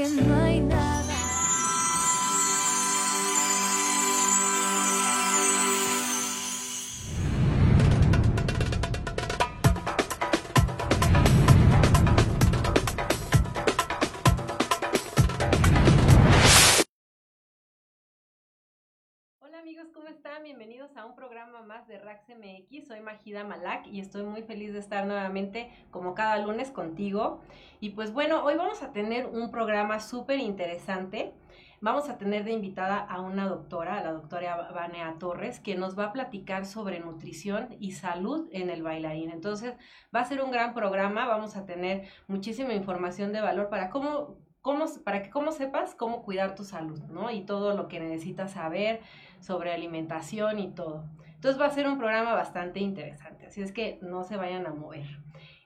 que my bienvenidos a un programa más de Rax. Soy Majida Malak y estoy muy feliz de estar nuevamente como cada lunes contigo. Y pues bueno, hoy vamos a tener un programa súper interesante. Vamos a tener de invitada a una doctora, la doctora Vanea Torres, que nos va a platicar sobre nutrición y salud en el bailarín. Entonces, va a ser un gran programa, vamos a tener muchísima información de valor para cómo, cómo para que sepas cómo cuidar tu salud, ¿no? Y todo lo que necesitas saber sobre alimentación y todo. Entonces va a ser un programa bastante interesante, así es que no se vayan a mover.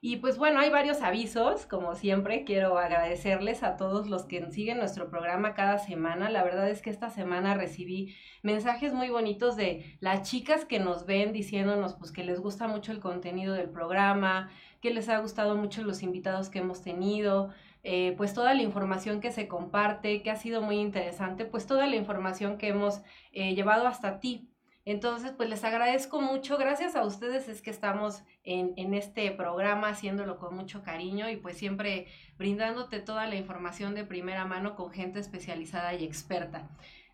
Y pues bueno, hay varios avisos, como siempre, quiero agradecerles a todos los que siguen nuestro programa cada semana. La verdad es que esta semana recibí mensajes muy bonitos de las chicas que nos ven diciéndonos pues que les gusta mucho el contenido del programa, que les ha gustado mucho los invitados que hemos tenido, eh, pues toda la información que se comparte, que ha sido muy interesante, pues toda la información que hemos eh, llevado hasta ti. Entonces, pues les agradezco mucho. Gracias a ustedes es que estamos en, en, este programa haciéndolo con mucho cariño y pues siempre brindándote toda la información de primera mano con gente especializada y experta.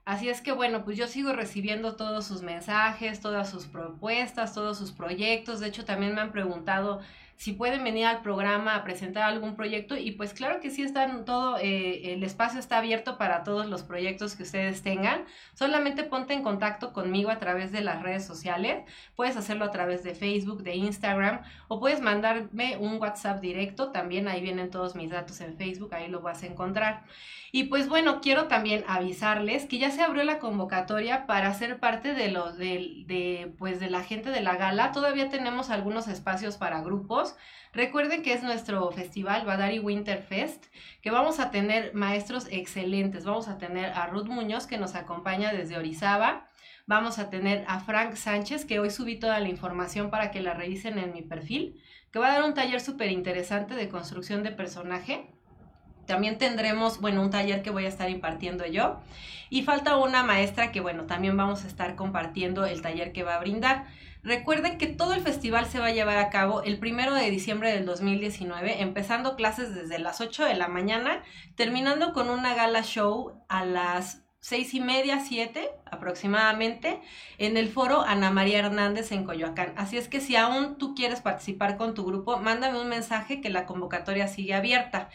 Así es que bueno, pues yo sigo recibiendo todos sus mensajes, todas sus propuestas, todos sus proyectos. De hecho, también me han preguntado si pueden venir al programa a presentar algún proyecto y pues claro que sí están todo, eh, el espacio está abierto para todos los proyectos que ustedes tengan. Solamente ponte en contacto conmigo a través de las redes sociales. Puedes hacerlo a través de Facebook, de Instagram o puedes mandarme un WhatsApp directo. También ahí vienen todos mis datos en Facebook, ahí lo vas a encontrar. Y pues bueno, quiero también avisarles que ya se abrió la convocatoria para ser parte de los de, pues de la gente de la gala. Todavía tenemos algunos espacios para grupos Recuerden que es nuestro festival Badari Winter Fest, que vamos a tener maestros excelentes. Vamos a tener a Ruth Muñoz, que nos acompaña desde Orizaba. Vamos a tener a Frank Sánchez, que hoy subí toda la información para que la revisen en mi perfil, que va a dar un taller súper interesante de construcción de personaje. También tendremos, bueno, un taller que voy a estar impartiendo yo. Y falta una maestra que, bueno, también vamos a estar compartiendo el taller que va a brindar. Recuerden que todo el festival se va a llevar a cabo el primero de diciembre del 2019, empezando clases desde las 8 de la mañana, terminando con una gala show a las seis y media, siete aproximadamente, en el foro Ana María Hernández en Coyoacán. Así es que si aún tú quieres participar con tu grupo, mándame un mensaje que la convocatoria sigue abierta.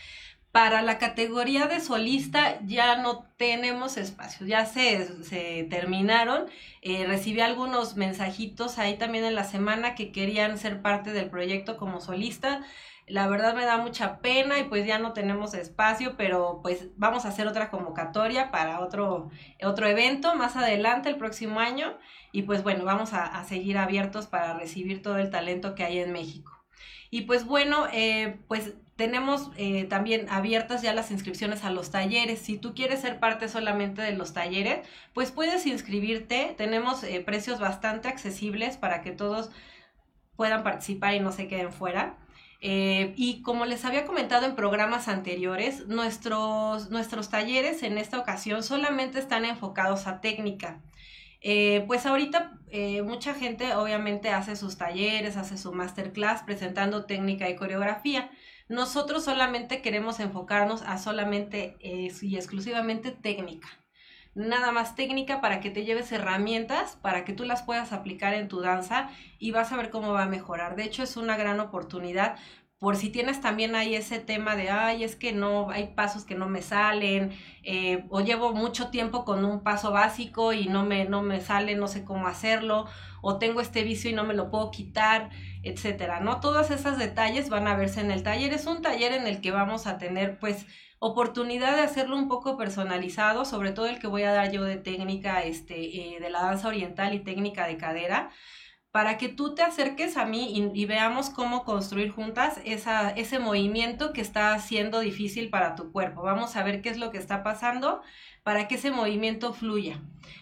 Para la categoría de solista ya no tenemos espacio, ya se, se terminaron. Eh, recibí algunos mensajitos ahí también en la semana que querían ser parte del proyecto como solista. La verdad me da mucha pena y pues ya no tenemos espacio, pero pues vamos a hacer otra convocatoria para otro, otro evento más adelante el próximo año y pues bueno, vamos a, a seguir abiertos para recibir todo el talento que hay en México. Y pues bueno, eh, pues tenemos eh, también abiertas ya las inscripciones a los talleres. Si tú quieres ser parte solamente de los talleres, pues puedes inscribirte. Tenemos eh, precios bastante accesibles para que todos puedan participar y no se queden fuera. y como les había comentado en programas anteriores, nuestros, nuestros talleres en esta ocasión solamente están enfocados a técnica. Pues ahorita eh, mucha gente obviamente hace sus talleres, hace su masterclass presentando técnica y coreografía. Nosotros solamente queremos enfocarnos a solamente eh, y exclusivamente técnica. Nada más técnica para que te lleves herramientas, para que tú las puedas aplicar en tu danza y vas a ver cómo va a mejorar. De hecho, es una gran oportunidad por si tienes también ahí ese tema de, ay, es que no, hay pasos que no me salen, eh, o llevo mucho tiempo con un paso básico y no me, no me sale, no sé cómo hacerlo, o tengo este vicio y no me lo puedo quitar, etcétera, ¿no? Todos esos detalles van a verse en el taller. Es un taller en el que vamos a tener, pues, oportunidad de hacerlo un poco personalizado, sobre todo el que voy a dar yo de técnica, este, eh, de la danza oriental y técnica de cadera para que tú te acerques a mí y, veamos cómo construir juntas esa, ese movimiento que está haciendo difícil para tu cuerpo. Vamos a ver qué es lo que está pasando para que ese movimiento fluya.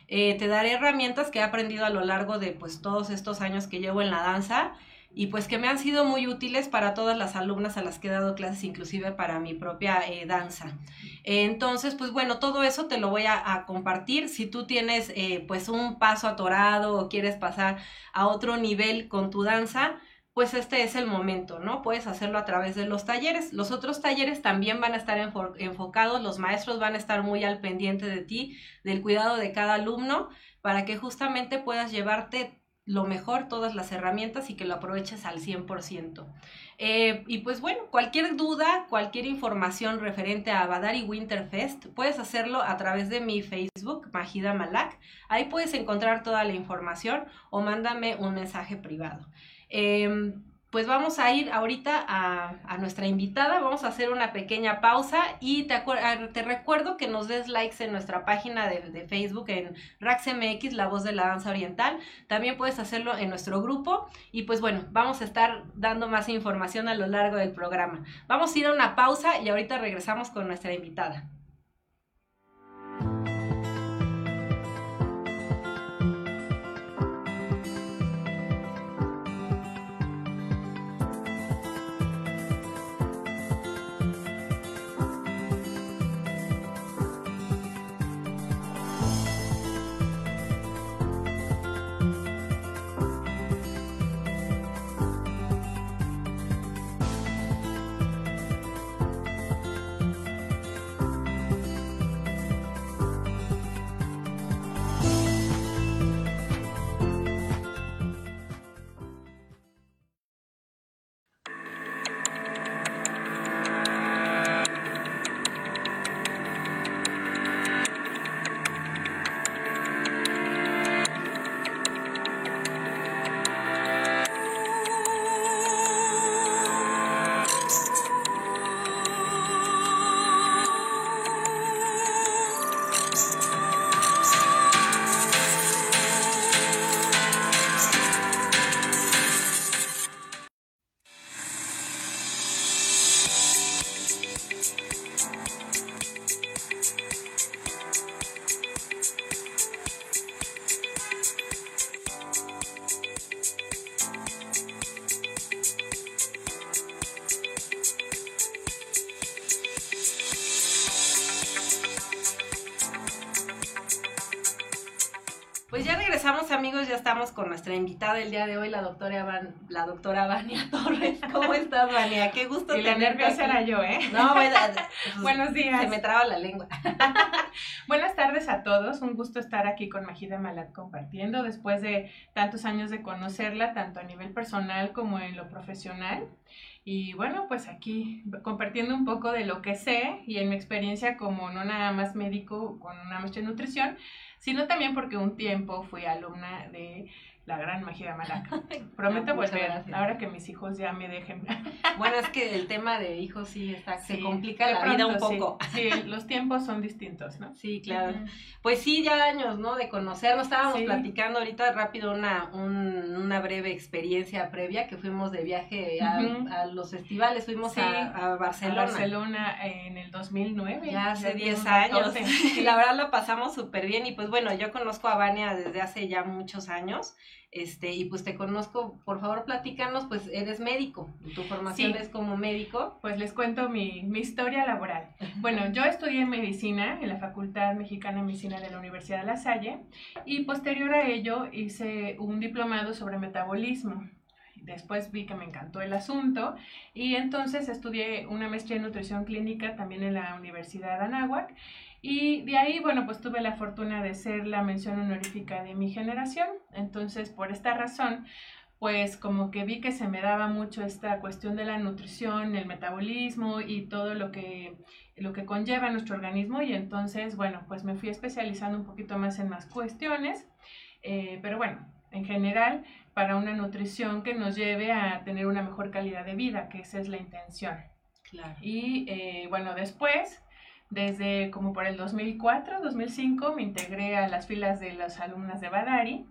Eh, te daré herramientas que he aprendido a lo largo de pues, todos estos años que llevo en la danza y pues que me han sido muy útiles para todas las alumnas a las que he dado clases, inclusive para mi propia eh, danza. entonces, pues bueno, todo eso te lo voy a, compartir. Si tú tienes eh, pues un paso atorado o quieres pasar a otro nivel con tu danza, pues este es el momento, ¿no? Puedes hacerlo a través de los talleres. Los otros talleres también van a estar enfocados, los maestros van a estar muy al pendiente de ti, del cuidado de cada alumno, para que justamente puedas llevarte lo mejor, todas las herramientas y que lo aproveches al 100%. Eh, y pues bueno, cualquier duda, cualquier información referente a Badari Winterfest, puedes hacerlo a través de mi Facebook, Majida Malak. Ahí puedes encontrar toda la información o mándame un mensaje privado. Em, pues vamos a ir ahorita a, nuestra invitada, vamos a hacer una pequeña pausa y te, ah, te recuerdo que nos des likes en nuestra página de, Facebook en RaxMX, La Voz de la Danza Oriental. También puedes hacerlo en nuestro grupo y pues bueno, vamos a estar dando más información a lo largo del programa. Vamos a ir a una pausa y ahorita regresamos con nuestra invitada. Nuestra invitada el día de hoy, la doctora Van, la doctora Vania Torres. ¿Cómo estás, Vania? Qué gusto y la nerviosa era yo, ¿eh? No, pues, Buenos días. Se me traba la lengua. Buenas tardes a todos, un gusto estar aquí con Majida Malat compartiendo después de tantos años de conocerla, tanto a nivel personal como en lo profesional. Y bueno, pues aquí compartiendo un poco de lo que sé y en mi experiencia como no nada más médico con una maestría en nutrición, sino también porque un tiempo fui alumna de la gran magia Malaca. Prometo volver ahora que mis hijos ya me dejen. Bueno, es que el tema de hijos sí está, se complica la vida un poco. Sí. los tiempos son distintos, ¿no? Sí, claro. Pues sí, ya años, ¿no? De conocernos. Estábamos platicando ahorita rápido una, una breve experiencia previa que fuimos de viaje a, los festivales. Fuimos a, Barcelona. A Barcelona en el 2009. Ya hace 10 años. Y la verdad lo pasamos súper bien. Y pues bueno, yo conozco a Vania desde hace ya muchos años. Este, y pues te conozco, por favor platícanos, pues eres médico, tu formación es como médico. Pues les cuento mi, mi historia laboral. Bueno, yo estudié medicina en la Facultad Mexicana de Medicina de la Universidad de La Salle y posterior a ello hice un diplomado sobre metabolismo. Después vi que me encantó el asunto y entonces estudié una maestría en nutrición clínica también en la Universidad de Anáhuac y de ahí, bueno, pues tuve la fortuna de ser la mención honorífica de mi generación. Entonces, por esta razón, pues como que vi que se me daba mucho esta cuestión de la nutrición, el metabolismo y todo lo que, lo que conlleva nuestro organismo. Y entonces, bueno, pues me fui especializando un poquito más en más cuestiones. Eh, pero bueno, en general, para una nutrición que nos lleve a tener una mejor calidad de vida, que esa es la intención. Claro. Y eh, bueno, después desde como por el 2004, 2005 me integré a las filas de las alumnas de Badari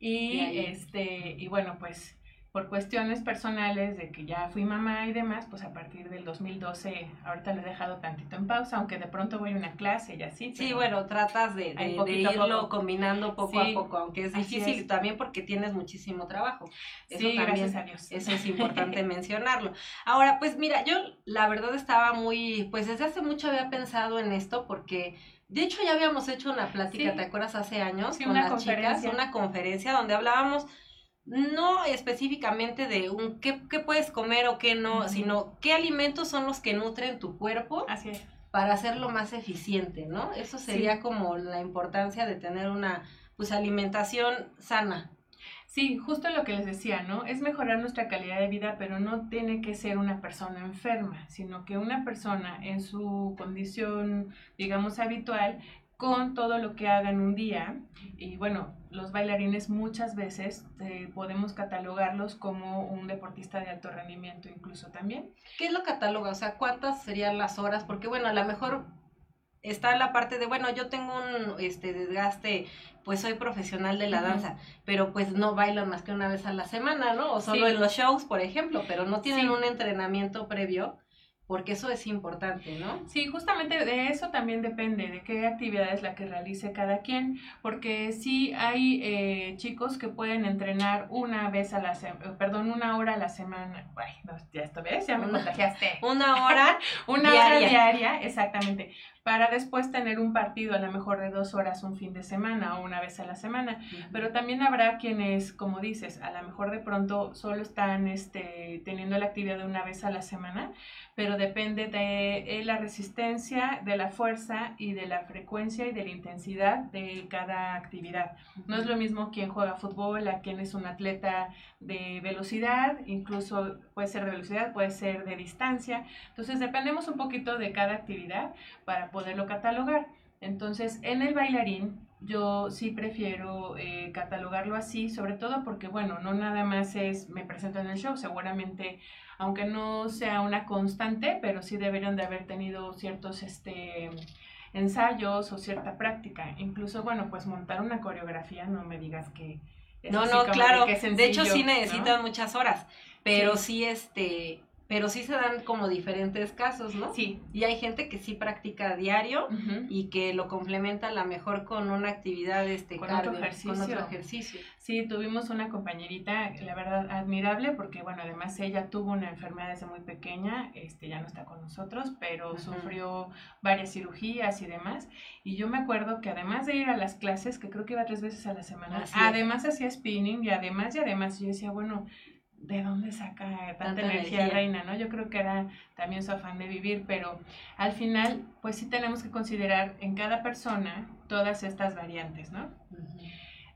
y, este y bueno, pues por cuestiones personales de que ya fui mamá y demás, pues a partir del 2012, ahorita lo he dejado tantito en pausa, aunque de pronto voy a una clase y así. Sí, bueno, tratas de, irlo combinando poco a poco, aunque es difícil también porque tienes muchísimo trabajo. Eso sí, gracias a Dios. Eso es importante mencionarlo. Ahora, pues mira, yo la verdad estaba muy, pues desde hace mucho había pensado en esto porque... De hecho, ya habíamos hecho una plática, ¿te acuerdas? Hace años con las chicas, una conferencia donde hablábamos no específicamente de un qué, puedes comer o qué no, sino qué alimentos son los que nutren tu cuerpo para hacerlo más eficiente, ¿no? Eso sería como la importancia de tener una pues alimentación sana. Sí, justo lo que les decía, ¿no? Es mejorar nuestra calidad de vida, pero no tiene que ser una persona enferma, sino que una persona en su condición, digamos, habitual, con todo lo que hagan un día. Y bueno, los bailarines muchas veces eh, podemos catalogarlos como un deportista de alto rendimiento incluso también. ¿Qué es lo cataloga? O sea, ¿cuántas serían las horas? Porque bueno, a lo mejor está la parte de, bueno, yo tengo un este desgaste, pues soy profesional de la danza, pero pues no bailan más que una vez a la semana, ¿no? O solo en los shows, por ejemplo, pero no tienen un entrenamiento previo porque eso es importante, ¿no? Sí, justamente de eso también depende, de qué actividad es la que realice cada quien, porque sí hay eh, chicos que pueden entrenar una vez a la semana, perdón, una hora a la semana, ay, no, ya esto ves, ya me contagiaste. Una hora Una hora diaria, exactamente, para después tener un partido a lo mejor de dos horas un fin de semana o una vez a la semana. Pero también habrá quienes, como dices, a lo mejor de pronto solo están este, teniendo la actividad de una vez a la semana, pero depende de eh, la resistencia, de la fuerza y de la frecuencia y de la intensidad de cada actividad. No es lo mismo quien juega fútbol a quien es un atleta de velocidad, incluso puede ser de velocidad, puede ser de distancia. Entonces dependemos un poquito de cada actividad para poderlo catalogar. Entonces, en el bailarín, yo sí prefiero eh, catalogarlo así, sobre todo porque, bueno, no nada más es me presento en el show, seguramente, aunque no sea una constante, pero sí deberían de haber tenido ciertos este, ensayos o cierta práctica. Incluso, bueno, pues montar una coreografía, no me digas que... no, no, claro, de, hecho sí necesitan muchas horas, pero sí, este pero sí se dan como diferentes casos, ¿no? Sí. Y hay gente que sí practica a diario y que lo complementa a lo mejor con una actividad este Con cardio, otro ejercicio. con otro ejercicio. Sí, tuvimos una compañerita, la verdad, admirable, porque bueno, además ella tuvo una enfermedad desde muy pequeña, este, ya no está con nosotros, pero sufrió varias cirugías y demás. Y yo me acuerdo que además de ir a las clases, que creo que iba tres veces a la semana, Así además hacía spinning y además y además yo decía, bueno, ¿de dónde saca tanta, Tanta energía, energía. reina? ¿no? Yo creo que era también su afán de vivir, pero al final, pues sí tenemos que considerar en cada persona todas estas variantes, ¿no?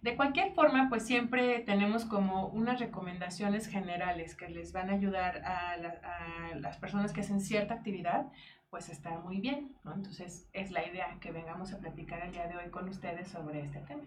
De cualquier forma, pues siempre tenemos como unas recomendaciones generales que les van a ayudar a, la- a las personas que hacen cierta actividad, pues está muy bien, ¿no? Entonces es la idea que vengamos a platicar el día de hoy con ustedes sobre este tema.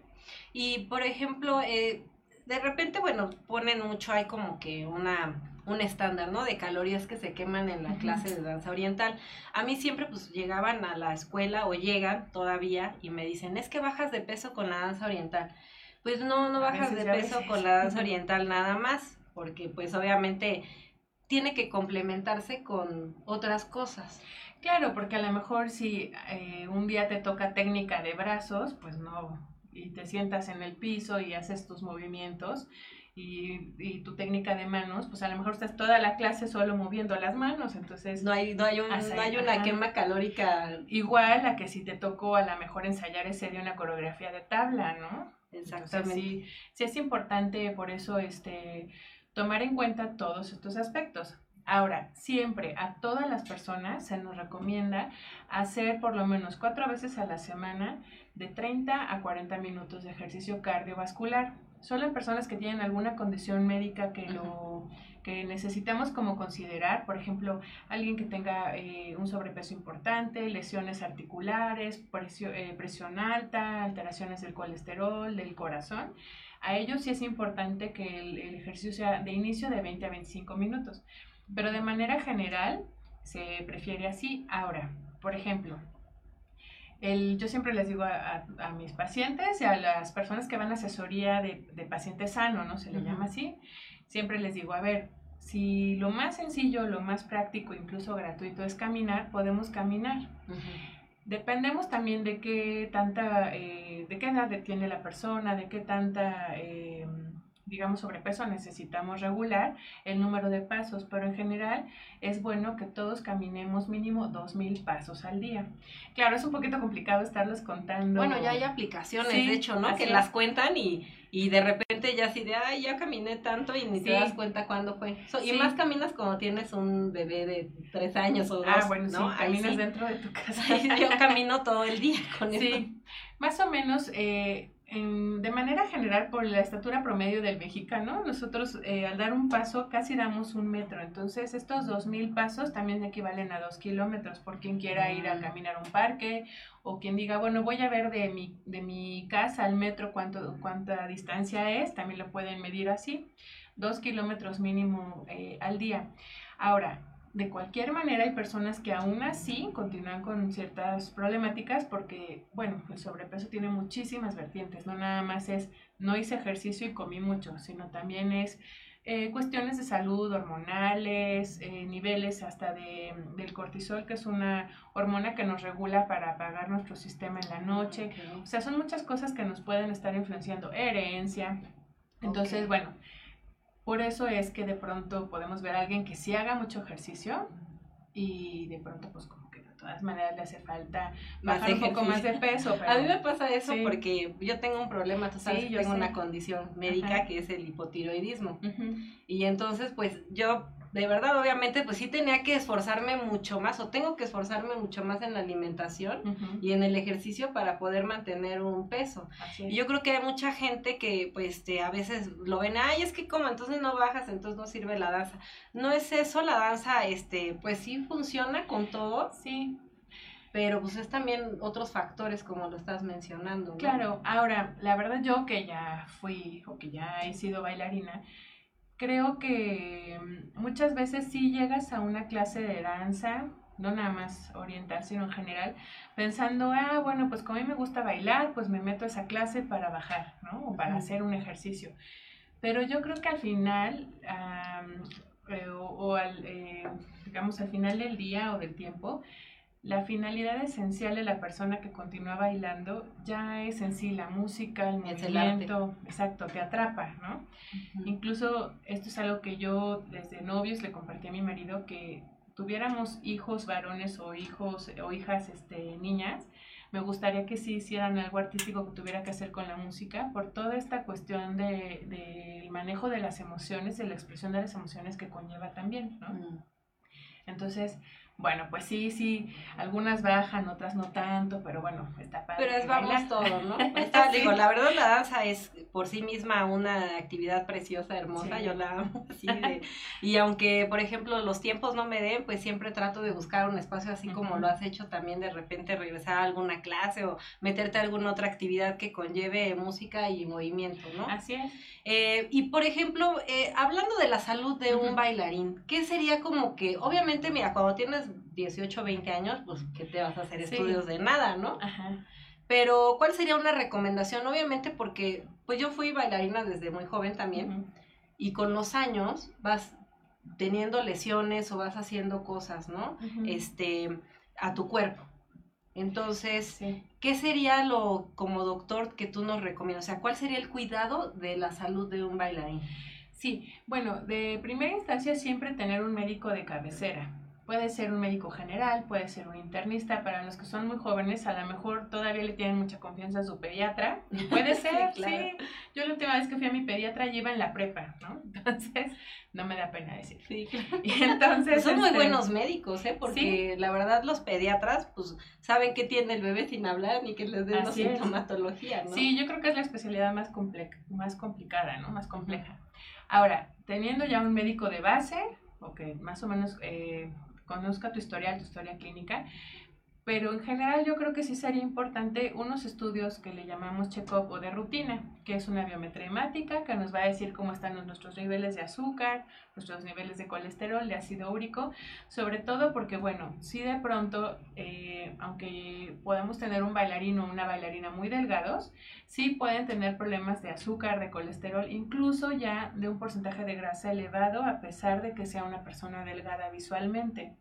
Y por ejemplo, eh, de repente, bueno, ponen mucho, hay como que una un estándar, ¿no? De calorías que se queman en la clase de danza oriental. A mí siempre pues llegaban a la escuela o llegan todavía y me dicen, es que bajas de peso con la danza oriental. Pues no, no bajas veces de peso con la danza oriental nada más, porque pues obviamente tiene que complementarse con otras cosas. Claro, porque a lo mejor si eh, un día te toca técnica de brazos, pues no, y te sientas en el piso y haces tus movimientos. Y, y tu técnica de manos, pues a lo mejor estás toda la clase solo moviendo las manos, entonces No hay, no hay, un- no hay una ajá. quema calórica igual a que si te tocó a lo mejor ensayar ese día una coreografía de tabla, ¿no? Entonces, exactamente. sí, sí es importante por eso este, tomar en cuenta todos estos aspectos. Ahora, siempre a todas las personas se nos recomienda hacer por lo menos cuatro veces a la semana de 30 a 40 minutos de ejercicio cardiovascular. Solo en personas que tienen alguna condición médica que lo que necesitamos como considerar, por ejemplo, alguien que tenga eh, un sobrepeso importante, lesiones articulares, presio- eh, presión alta, alteraciones del colesterol, del corazón, a ellos sí es importante que el, el ejercicio sea de inicio de 20 a 25 minutos. Pero de manera general se prefiere así. Ahora, por ejemplo, el, yo siempre les digo a, a- a mis pacientes y a las personas que van a asesoría de, de paciente sano, ¿no? Se le llama así. Siempre les digo, a ver, si lo más sencillo, lo más práctico, incluso gratuito es caminar, podemos caminar. Dependemos también de qué tanta, eh, de qué edad tiene la persona, de qué tanta, eh, digamos, sobrepeso necesitamos regular el número de pasos, pero en general es bueno que todos caminemos mínimo 2.000 pasos al día. Claro, es un poquito complicado estarlos contando. Bueno, ya hay aplicaciones, Sí, de hecho, ¿no? Que es. las cuentan y, y de repente ya así de, ay, ya caminé tanto y ni Sí. te das cuenta cuándo fue. So- Sí. Y más caminas cuando tienes un bebé de tres años o dos, Ah, bueno, ¿no? caminas dentro de tu casa. Yo camino todo el día con eso. Sí, más o menos eh, en- de manera general por la estatura promedio del mexicano, nosotros eh, al dar un paso casi damos un metro. Entonces estos dos mil pasos también equivalen a dos kilómetros por quien quiera ir a Mm. caminar a un parque o quien diga, bueno, voy a ver de mi, de mi casa al metro cuánto, cuánta distancia es, también lo pueden medir así, dos kilómetros mínimo eh, al día. Ahora, de cualquier manera hay personas que aún así continúan con ciertas problemáticas porque, bueno, el sobrepeso tiene muchísimas vertientes, no nada más es no hice ejercicio y comí mucho, sino también es eh, cuestiones de salud hormonales, eh, niveles hasta de, del cortisol, que es una hormona que nos regula para apagar nuestro sistema en la noche. O sea, son muchas cosas que nos pueden estar influenciando, herencia. Entonces, bueno, por eso es que de pronto podemos ver a alguien que sí haga mucho ejercicio y de pronto pues como que de todas maneras le hace falta Más bajar un poco más de peso. A mí me Pero, pasa eso Sí. porque yo tengo un problema, tú sabes Sí, yo tengo sé. una condición médica Ajá. que es el hipotiroidismo. Ujú, Y entonces, pues yo, de verdad, obviamente, pues sí tenía que esforzarme mucho más, o tengo que esforzarme mucho más en la alimentación y en el ejercicio para poder mantener un peso. Y yo creo que hay mucha gente que, pues, este, a veces lo ven, ay, es que como, entonces no bajas, entonces no sirve la danza. No es eso, la danza, este, pues sí funciona con todo, Sí, pero pues es también otros factores como lo estás mencionando. ¿no? Claro, ahora, la verdad yo que ya fui o que ya he sido bailarina, creo que mm, muchas veces sí llegas a una clase de danza, no nada más oriental, sino en general, pensando, ah, bueno, pues como a mí me gusta bailar, pues me meto a esa clase para bajar, ¿no? O para hacer un ejercicio. Pero yo creo que al final, eh, o, al, eh, digamos, al final del día o del tiempo, la finalidad esencial de la persona que continúa bailando ya es en sí la música, el movimiento, exacto, te atrapa, ¿no? Incluso esto es algo que yo desde novios le compartí a mi marido, que tuviéramos hijos varones o hijos o hijas este, niñas, me gustaría que sí hicieran algo artístico que tuviera que hacer con la música por toda esta cuestión del de, manejo de las emociones y la expresión de las emociones que conlleva también, ¿no? Mm. Entonces, bueno, pues sí, sí, algunas bajan, otras no tanto, pero bueno, está padre. Pero es vamos todo, ¿no? digo, la verdad la danza es por sí misma una actividad preciosa, hermosa, yo la amo así y aunque, por ejemplo, los tiempos no me den, pues siempre trato de buscar un espacio así como lo has hecho también de repente regresar a alguna clase o meterte a alguna otra actividad que conlleve música y movimiento, ¿no? Así es. Eh, y por ejemplo, eh, hablando de la salud de un bailarín, ¿qué sería como que, obviamente, mira, cuando tienes 18, 20 años, pues, ¿qué te vas a hacer? Estudios de nada, ¿no? Ajá. Pero, ¿cuál sería una recomendación? Obviamente, porque, pues yo fui bailarina desde muy joven también, y con los años vas teniendo lesiones o vas haciendo cosas, ¿no? Este, a tu cuerpo. Entonces, ¿qué sería lo como doctor que tú nos recomiendas? O sea, ¿cuál sería el cuidado de la salud de un bailarín? Sí, bueno, de primera instancia siempre tener un médico de cabecera. Puede ser un médico general, puede ser un internista. Para los que son muy jóvenes, a lo mejor todavía le tienen mucha confianza a su pediatra. Puede ser, sí, Yo la última vez que fui a mi pediatra lleva en la prepa, ¿no? Entonces, no me da pena decir. Sí, claro. Y entonces, son muy este, buenos médicos, ¿eh? Porque la verdad los pediatras, pues, saben que tiene el bebé sin hablar ni que les den la sintomatología, ¿no? Sí, yo creo que es la especialidad más, más complicada, ¿no? Más compleja. Ahora, teniendo ya un médico de base, o que más o menos eh, conozca tu historial, tu historia clínica, pero en general yo creo que sí sería importante unos estudios que le llamamos check-up o de rutina, que es una biometría hemática que nos va a decir cómo están nuestros niveles de azúcar, nuestros niveles de colesterol, de ácido úrico, sobre todo porque, bueno, si de pronto, eh, aunque podamos tener un bailarín o una bailarina muy delgados, sí pueden tener problemas de azúcar, de colesterol, incluso ya de un porcentaje de grasa elevado, a pesar de que sea una persona delgada visualmente.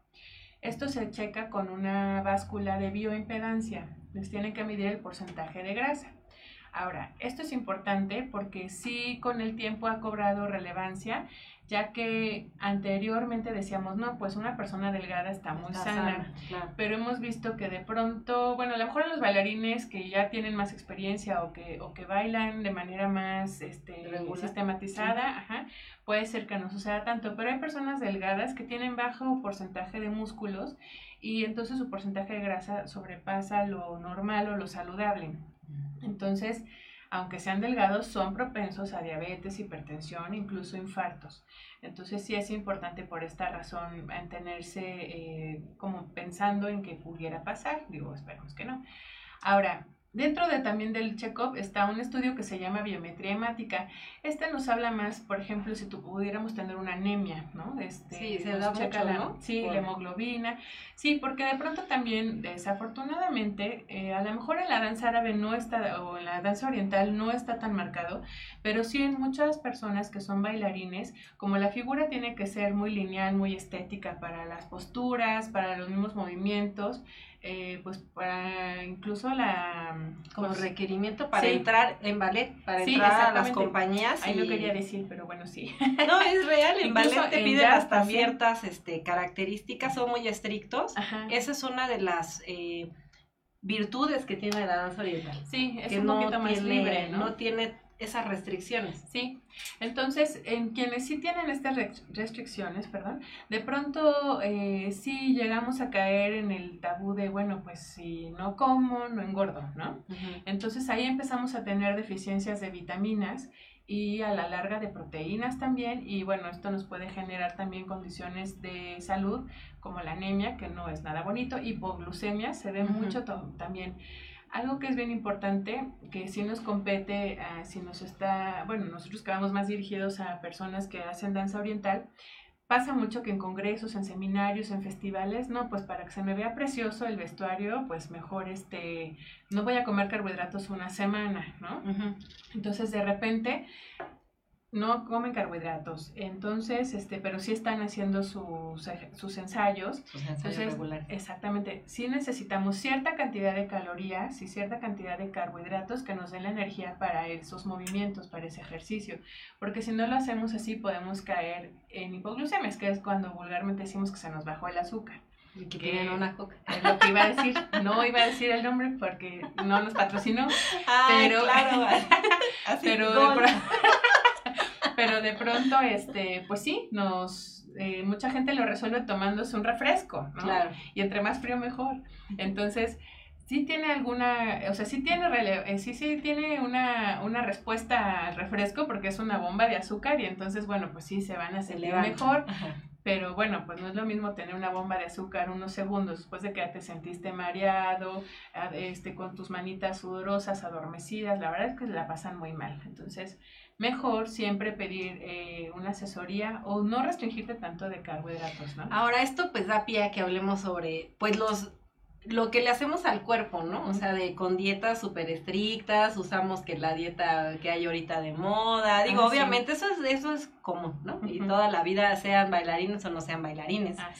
Esto se checa con una báscula de bioimpedancia. Les tienen que medir el porcentaje de grasa. Ahora, esto es importante porque sí con el tiempo ha cobrado relevancia ya que anteriormente decíamos, no, pues una persona delgada está muy sana, pero hemos visto que de pronto, bueno, a lo mejor los bailarines que ya tienen más experiencia o que, o que bailan de manera más este, sistematizada, ajá, puede ser que no suceda tanto, pero hay personas delgadas que tienen bajo porcentaje de músculos y entonces su porcentaje de grasa sobrepasa lo normal o lo saludable. Entonces, aunque sean delgados, son propensos a diabetes, hipertensión, incluso infartos. Entonces sí es importante por esta razón mantenerse eh, como pensando en que pudiera pasar. Digo, esperemos que no. Ahora, Dentro de también del check-up está un estudio que se llama biometría hemática. Este nos habla más, por ejemplo, si tú pudiéramos tener una anemia, ¿no? Este, sí, se da mucho, la, ¿no? Sí, la hemoglobina. Sí, porque de pronto también, desafortunadamente, eh, a lo mejor en la danza árabe no está, o en la danza oriental no está tan marcado, pero sí en muchas personas que son bailarines, como la figura tiene que ser muy lineal, muy estética para las posturas, para los mismos movimientos, eh, pues para incluso la... Como pues, requerimiento para entrar en ballet, para entrar a las compañías. Ahí no quería decir, pero bueno, sí. No, es real, en ballet te piden hasta ciertas este, características, son muy estrictos. Esa es una de las... Eh, virtudes que tiene la danza oriental. Sí, es un poquito más libre, ¿no? No tiene esas restricciones. Sí, entonces en quienes sí tienen estas restricciones, perdón, de pronto eh, sí llegamos a caer en el tabú de, bueno, pues si no como, no engordo, ¿no? Entonces ahí empezamos a tener deficiencias de vitaminas y a la larga de proteínas también y bueno, esto nos puede generar también condiciones de salud como la anemia, que no es nada bonito, hipoglucemia, se ve mucho también. Algo que es bien importante, que si nos compete, uh, si nos está, bueno, nosotros que vamos más dirigidos a personas que hacen danza oriental, pasa mucho que en congresos, en seminarios, en festivales, no, pues para que se me vea precioso el vestuario, pues mejor este, no voy a comer carbohidratos una semana, ¿no? Entonces de repente no comen carbohidratos, entonces, este, pero sí están haciendo sus, sus ensayos. Sus ensayos regulares. Exactamente, sí necesitamos cierta cantidad de calorías y cierta cantidad de carbohidratos que nos den la energía para esos movimientos, para ese ejercicio, porque si no lo hacemos así podemos caer en hipoglucemias, que es cuando vulgarmente decimos que se nos bajó el azúcar. Y que tienen una coca. Es lo que iba a decir. No iba a decir el nombre porque no nos patrocinó. pero, claro. Así, pero, pero de pronto, este, pues sí, nos, eh, mucha gente lo resuelve tomándose un refresco, ¿no? Claro. Y entre más frío mejor. Entonces, sí tiene alguna, o sea, sí tiene, rele sí, sí tiene una, una respuesta al refresco porque es una bomba de azúcar y entonces, bueno, pues sí, se van a sentir mejor. Pero bueno, pues no es lo mismo tener una bomba de azúcar unos segundos después de que te sentiste mareado, este, con tus manitas sudorosas, adormecidas. La verdad es que la pasan muy mal. Entonces, mejor siempre pedir eh, una asesoría o no restringirte tanto de carbohidratos, ¿no? Ahora, esto pues da pie a que hablemos sobre, pues los lo que le hacemos al cuerpo, ¿no? O sea, de con dietas súper estrictas, usamos que la dieta que hay ahorita de moda, digo, ah, obviamente eso es eso es común, ¿no? Y toda la vida sean bailarines o no sean bailarines. Ah,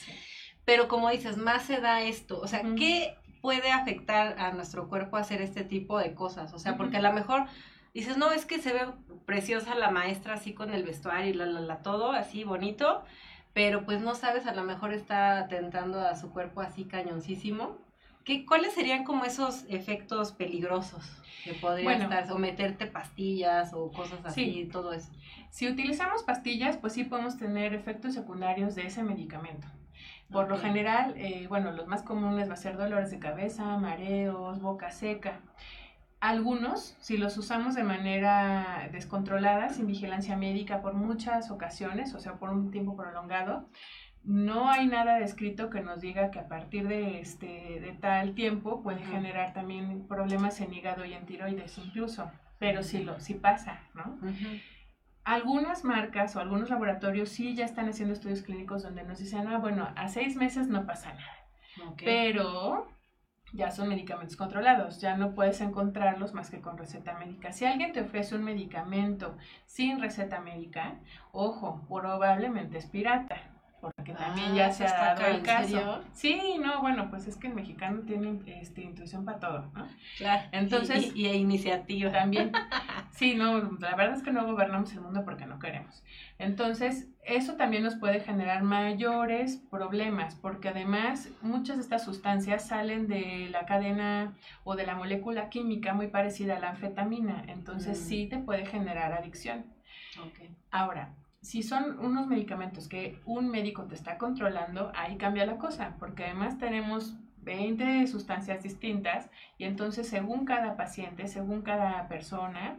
Pero como dices, más se da esto, o sea, ¿qué puede afectar a nuestro cuerpo hacer este tipo de cosas? O sea, porque a lo mejor dices, "No, es que se ve preciosa la maestra así con el vestuario y la la la todo así bonito." Pero pues no sabes, a lo mejor está atentando a su cuerpo así cañoncísimo ¿Qué, ¿Cuáles serían como esos efectos peligrosos que podrían estar? O meterte pastillas o cosas así, todo eso. Si utilizamos pastillas, pues sí podemos tener efectos secundarios de ese medicamento. Por lo general, eh, bueno, los más comunes va a ser dolores de cabeza, mareos, boca seca. Algunos, si los usamos de manera descontrolada, sin vigilancia médica por muchas ocasiones, o sea, por un tiempo prolongado, no hay nada descrito que nos diga que a partir de este de tal tiempo puede generar también problemas en hígado y en tiroides incluso, pero sí lo sí pasa, ¿no? Algunas marcas o algunos laboratorios sí ya están haciendo estudios clínicos donde nos dicen, ah, bueno, a seis meses no pasa nada. Pero ya son medicamentos controlados, ya no puedes encontrarlos más que con receta médica. Si alguien te ofrece un medicamento sin receta médica, ojo, probablemente es pirata porque también ya ah, se ha dado el caso. Sí, no, bueno, pues es que el mexicano tiene este, intuición para todo, ¿no? Claro. Entonces, y, iniciativa. También. Sí, no, la verdad es que no gobernamos el mundo porque no queremos. Entonces, eso también nos puede generar mayores problemas, porque además muchas de estas sustancias salen de la cadena o de la molécula química muy parecida a la anfetamina, entonces mm. sí te puede generar adicción. Okay. Ahora, si son unos medicamentos que un médico te está controlando, ahí cambia la cosa, porque además tenemos 20 sustancias distintas y entonces según cada paciente, según cada persona,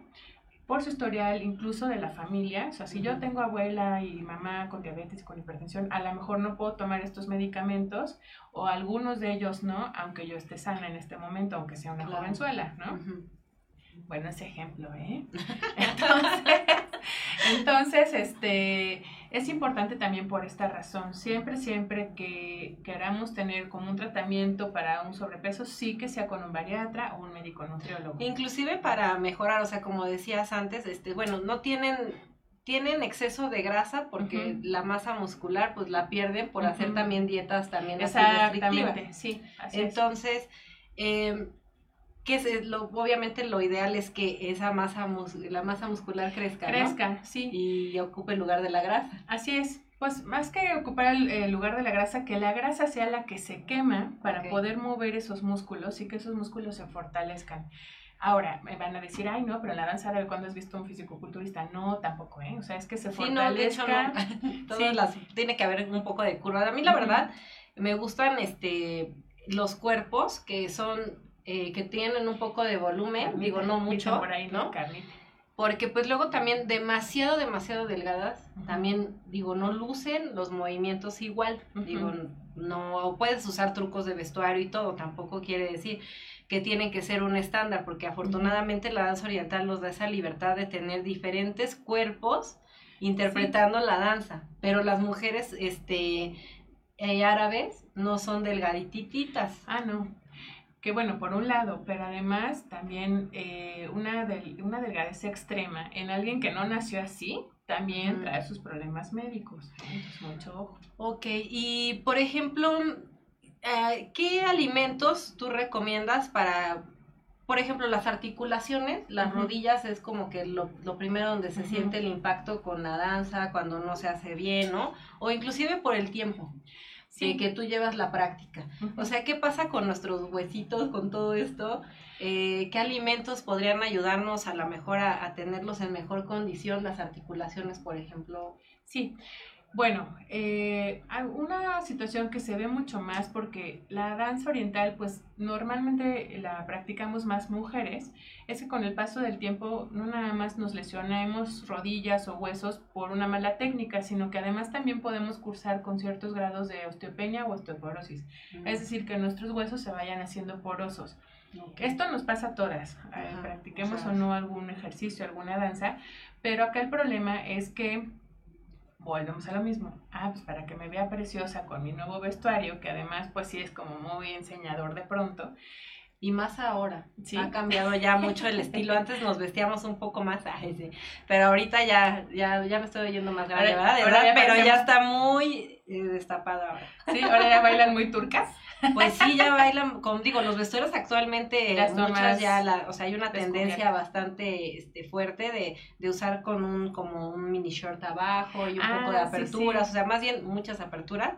por su historial incluso de la familia, o sea, si yo tengo abuela y mamá con diabetes y con hipertensión, a lo mejor no puedo tomar estos medicamentos o algunos de ellos no, aunque yo esté sana en este momento, aunque sea una jovenzuela, ¿no? Bueno, ese ejemplo, ¿eh? Entonces, entonces, este, es importante también por esta razón. Siempre, siempre que queramos tener como un tratamiento para un sobrepeso, sí que sea con un bariatra o un médico nutriólogo. Inclusive para mejorar, o sea, como decías antes, este, bueno, no tienen tienen exceso de grasa porque la masa muscular pues la pierden por hacer también dietas también Exactamente, sí. Entonces, eh, que es lo, obviamente lo ideal es que esa masa la masa muscular crezca, crezca, sí, y ocupe el lugar de la grasa. Así es. Pues más que ocupar el, lugar de la grasa, que la grasa sea la que se quema para poder mover esos músculos y que esos músculos se fortalezcan. Ahora, me van a decir, ay, no, pero en la danza árabe, cuando has visto un fisicoculturista? No, tampoco, ¿eh? O sea, es que se fortalezca. las, tiene que haber un poco de curva. A mí, la verdad, me gustan este los cuerpos que son eh, que tienen un poco de volumen, digo, no mucho, por ahí, ¿no? Porque pues luego también demasiado, demasiado delgadas, también digo, no lucen los movimientos igual, digo, no puedes usar trucos de vestuario y todo, tampoco quiere decir que tienen que ser un estándar, porque afortunadamente la danza oriental nos da esa libertad de tener diferentes cuerpos interpretando la danza, pero las mujeres este eh, árabes no son delgadititas. Ah, no que bueno, por un lado, pero además también eh, una, del, una delgadez extrema en alguien que no nació así, también trae sus problemas médicos. Entonces, mucho ojo. Ok, y por ejemplo, eh, ¿qué alimentos tú recomiendas para, por ejemplo, las articulaciones? Las rodillas es como que lo, primero donde se siente el impacto con la danza, cuando no se hace bien, ¿no? O inclusive por el tiempo. Sí. que tú llevas la práctica. O sea, ¿qué pasa con nuestros huesitos, con todo esto? Eh, ¿Qué alimentos podrían ayudarnos a la mejor a, tenerlos en mejor condición, las articulaciones, por ejemplo? Sí, bueno, eh, una situación que se ve mucho más porque la danza oriental, pues normalmente la practicamos más mujeres, es que con el paso del tiempo no nada más nos lesionamos rodillas o huesos por una mala técnica, sino que además también podemos cursar con ciertos grados de osteopenia o osteoporosis, mm. es decir, que nuestros huesos se vayan haciendo porosos. Esto nos pasa a todas, eh, practiquemos o no algún ejercicio, alguna danza, pero acá el problema es que volvemos a lo mismo. Ah, pues para que me vea preciosa con mi nuevo vestuario, que además pues sí es como muy enseñador de pronto. Y más ahora, ¿Sí? ha cambiado ya mucho el estilo. Antes nos vestíamos un poco más, ay, pero ahorita ya, ya, ya me estoy oyendo más grande, ¿verdad? pero ya está muy eh, destapado ahora. Sí, ahora ya bailan muy turcas. Pues sí, ya bailan, como digo, los vestuarios actualmente, muchas ya, la, o sea, hay una tendencia bastante este, fuerte de, de, usar con un, como un mini short abajo y un poco de ah, aperturas, o sea, más bien muchas aperturas,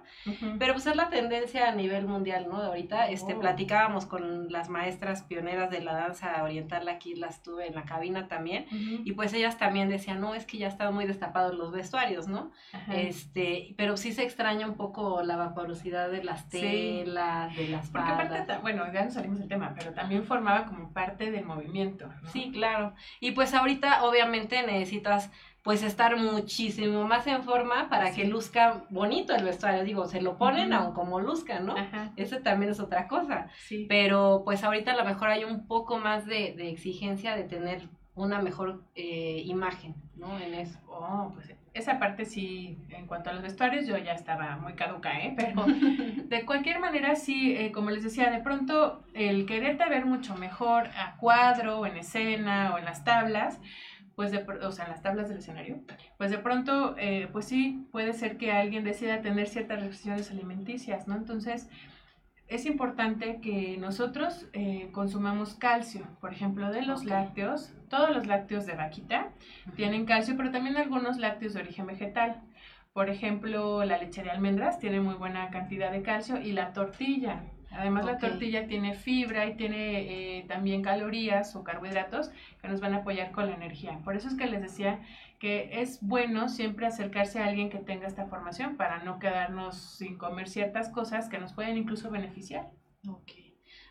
pero pues es la tendencia a nivel mundial, ¿no? De ahorita, este, oh. platicábamos con las maestras pioneras de la danza oriental, aquí las tuve en la cabina también, y pues ellas también decían, no, es que ya están muy destapados los vestuarios, ¿no? Este, pero sí se extraña un poco la vaporosidad de las telas, de las Porque aparte, bueno, ya no salimos del tema, pero también formaba como parte del movimiento. Sí, claro. Y pues ahorita obviamente necesitas pues estar muchísimo más en forma para que luzca bonito el vestuario. Digo, se lo ponen aun como luzca, ¿no? Eso también es otra cosa. Sí. Pero pues ahorita a lo mejor hay un poco más de, de exigencia de tener una mejor eh, imagen, ¿no? En eso. Oh, pues esa parte sí, en cuanto a los vestuarios, yo ya estaba muy caduca, ¿eh? Pero de cualquier manera, sí, eh, como les decía, de pronto el quererte ver mucho mejor a cuadro, o en escena, o en las tablas, pues de, o sea, en las tablas del escenario, pues de pronto, eh, pues sí, puede ser que alguien decida tener ciertas restricciones alimenticias, ¿no? Entonces, es importante que nosotros eh, consumamos calcio, por ejemplo, de los lácteos, todos los lácteos de vaquita tienen calcio, pero también algunos lácteos de origen vegetal. Por ejemplo, la leche de almendras tiene muy buena cantidad de calcio y la tortilla. Además, la tortilla tiene fibra y tiene eh, también calorías o carbohidratos que nos van a apoyar con la energía. Por eso es que les decía que es bueno siempre acercarse a alguien que tenga esta formación para no quedarnos sin comer ciertas cosas que nos pueden incluso beneficiar. Ok.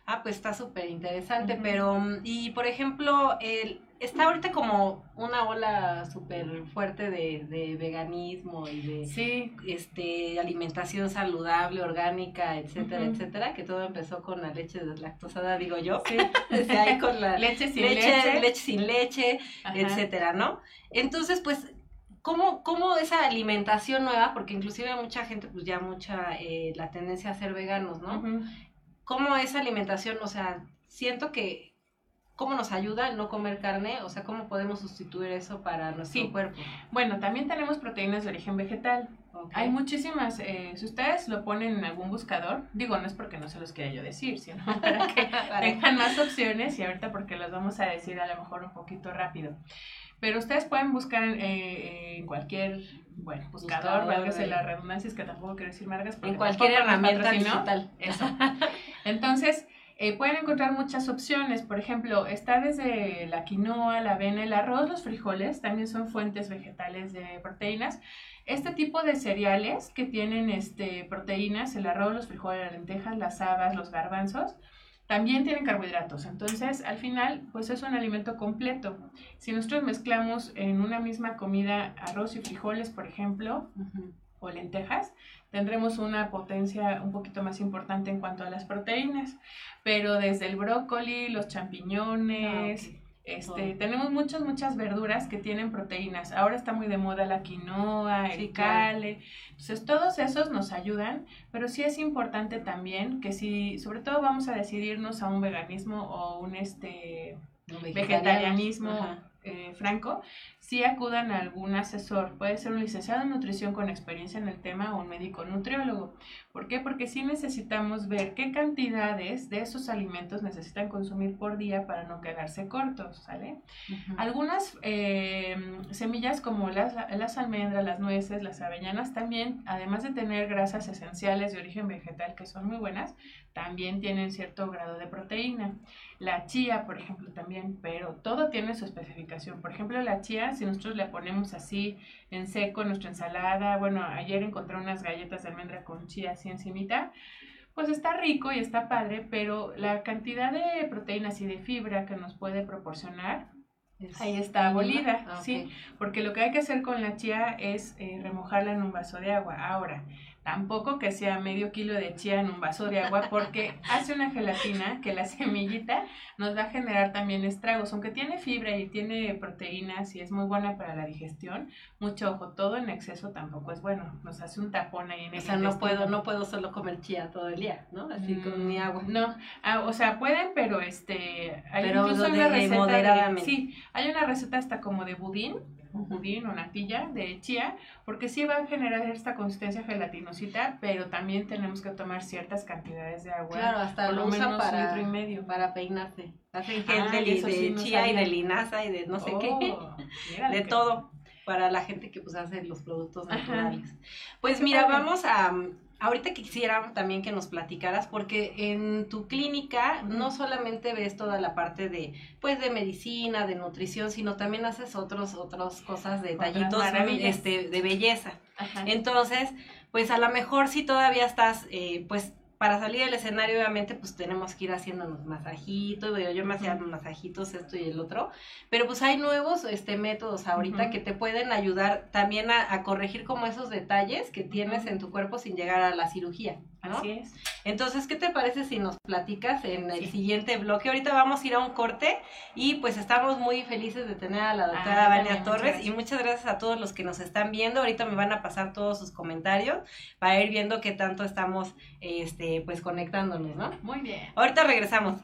Ah, pues está súper interesante, pero, mm, y por ejemplo, el, está ahorita como una ola súper fuerte de, veganismo y de este, alimentación saludable, orgánica, etcétera, etcétera, que todo empezó con la leche deslactosada, digo yo. Sí. Desde ahí con la leche sin leche, leche, sin leche, etcétera, ¿no? Entonces, pues, ¿cómo, ¿cómo, esa alimentación nueva? Porque inclusive mucha gente, pues ya mucha, eh, la tendencia a ser veganos, ¿no? ¿Cómo esa alimentación, o sea, siento que ¿Cómo nos ayuda el no comer carne? O sea, ¿cómo podemos sustituir eso para nuestro cuerpo? Bueno, también tenemos proteínas de origen vegetal. Hay muchísimas, eh, si ustedes lo ponen en algún buscador, digo, no es porque no se los quiera yo decir, sino para que tengan más opciones y ahorita porque las vamos a decir a lo mejor un poquito rápido. Pero ustedes pueden buscar eh, en cualquier, bueno, buscador, válgase la redundancia, es que tampoco quiero decir marcas. En cualquier herramienta digital. Eso. Entonces, eh, pueden encontrar muchas opciones, por ejemplo, está desde la quinoa, la avena, el arroz, los frijoles, también son fuentes vegetales de proteínas. Este tipo de cereales que tienen este, proteínas, el arroz, los frijoles, las lentejas, las habas, los garbanzos, también tienen carbohidratos. Entonces, al final, pues es un alimento completo. Si nosotros mezclamos en una misma comida arroz y frijoles, por ejemplo, o lentejas, tendremos una potencia un poquito más importante en cuanto a las proteínas. Pero desde el brócoli, los champiñones, ah, este, tenemos muchas, muchas verduras que tienen proteínas. Ahora está muy de moda la quinoa, el cale. Entonces, todos esos nos ayudan, pero sí es importante también que si, sobre todo vamos a decidirnos a un veganismo o un este vegetarianismo eh, franco, sí acudan a algún asesor. Puede ser un licenciado en nutrición con experiencia en el tema o un médico nutriólogo. ¿Por qué? Porque sí necesitamos ver qué cantidades de esos alimentos necesitan consumir por día para no quedarse cortos, ¿sale? Algunas eh, semillas como las, las almendras, las nueces, las avellanas también, además de tener grasas esenciales de origen vegetal que son muy buenas, también tienen cierto grado de proteína. La chía, por ejemplo, también, pero todo tiene su especificación. Por ejemplo, la chía, si nosotros le ponemos así en seco en nuestra ensalada, bueno, ayer encontré unas galletas de almendra con chía así encimita, pues está rico y está padre, pero la cantidad de proteínas y de fibra que nos puede proporcionar Ahí está abolida, ah, sí, porque lo que hay que hacer con la chía es eh, remojarla en un vaso de agua. Ahora, Tampoco que sea medio kilo de chía en un vaso de agua porque hace una gelatina que la semillita nos va a generar también estragos. Aunque tiene fibra y tiene proteínas y es muy buena para la digestión, mucho ojo, todo en exceso tampoco es bueno. Nos hace un tapón ahí en el O sea, no puedo, no puedo solo comer chía todo el día, ¿no? Así con mi agua. No, ah, o sea, pueden, pero este... Hay pero incluso una receta moderadamente. sí, hay una receta hasta como de budín un budín o natilla de chía, porque sí va a generar esta consistencia gelatinosita, pero también tenemos que tomar ciertas cantidades de agua. Claro, hasta por lo, menos para, litro y medio. Para peinarse. Hacen gel de, chía y de linaza y de no sé qué. Oh, de todo para la gente que pues hace los productos naturales. Pues mira, vamos a, Ahorita quisiera también que nos platicaras, porque en tu clínica no solamente ves toda la parte de, pues, de medicina, de nutrición, sino también haces otros, otras cosas, detallitos este, de belleza. Entonces, pues a lo mejor si todavía estás, eh, pues, para salir del escenario, obviamente, pues tenemos que ir haciéndonos masajitos, yo, yo me hacía masajitos, esto y el otro, pero pues hay nuevos este, métodos ahorita que te pueden ayudar también a, corregir como esos detalles que tienes en tu cuerpo sin llegar a la cirugía. Así es. Entonces, ¿qué te parece si nos platicas en el siguiente bloque? Ahorita vamos a ir a un corte y pues estamos muy felices de tener a la doctora ah, Vania Torres y muchas gracias a todos los que nos están viendo. Ahorita me van a pasar todos sus comentarios para ir viendo qué tanto estamos este pues conectándonos, ¿no? Muy bien. Ahorita regresamos.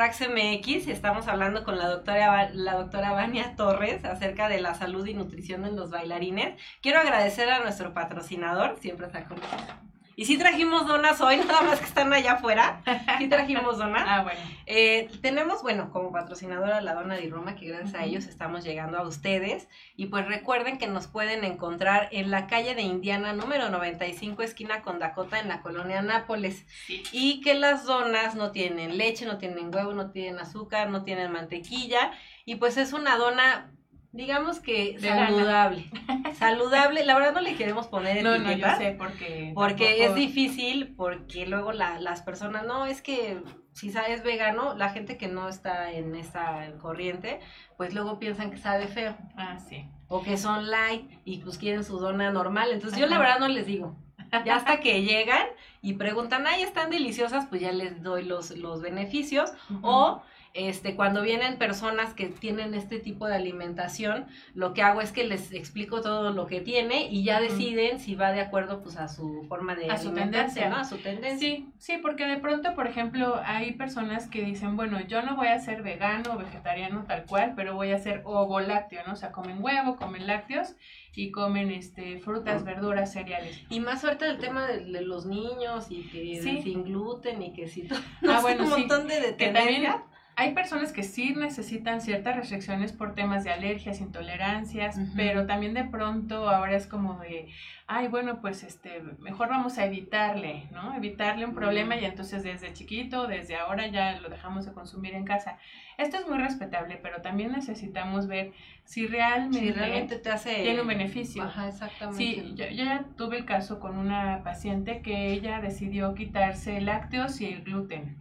Rax MX. Estamos hablando con la doctora, la doctora Vania Torres acerca de la salud y nutrición en los bailarines. Quiero agradecer a nuestro patrocinador, siempre está con y sí trajimos donas hoy, nada más que están allá afuera. Sí trajimos donas. Ah, bueno. Eh, tenemos, bueno, como patrocinadora la Dona de Roma, que gracias a ellos estamos llegando a ustedes. Y pues recuerden que nos pueden encontrar en la calle de Indiana, número 95, esquina con Dakota, en la colonia Nápoles. Y que las donas no tienen leche, no tienen huevo, no tienen azúcar, no tienen mantequilla. Y pues es una dona digamos que saludable. saludable, la verdad no le queremos poner no, No, yo sé porque... Porque es difícil, porque luego la, las personas, no, es que si sabes vegano, la gente que no está en esa corriente, pues luego piensan que sabe feo. Ah, sí. O que son light y pues quieren su dona normal. Entonces yo la verdad no les digo. Ya hasta que llegan y preguntan, ay, están deliciosas, pues ya les doy los, los beneficios. O este, cuando vienen personas que tienen este tipo de alimentación, lo que hago es que les explico todo lo que tiene y ya deciden si va de acuerdo pues a su forma de a su tendencia, ¿no? A su tendencia. Sí, sí, porque de pronto, por ejemplo, hay personas que dicen, bueno, yo no voy a ser vegano o vegetariano tal cual, pero voy a ser ovo lácteo, ¿no? O sea, comen huevo, comen lácteos y comen este frutas, verduras, cereales. Y más suerte el tema de, los niños y que sin gluten y que si todo, ah, bueno, un montón de, de hay personas que sí necesitan ciertas restricciones por temas de alergias, intolerancias, pero también de pronto ahora es como de, ay, bueno, pues este, mejor vamos a evitarle, ¿no? Evitarle un problema y entonces desde chiquito, desde ahora ya lo dejamos de consumir en casa. Esto es muy respetable, pero también necesitamos ver si realmente, realmente te hace... tiene un beneficio. Ajá, exactamente. Sí, yo, yo, ya tuve el caso con una paciente que ella decidió quitarse lácteos y el gluten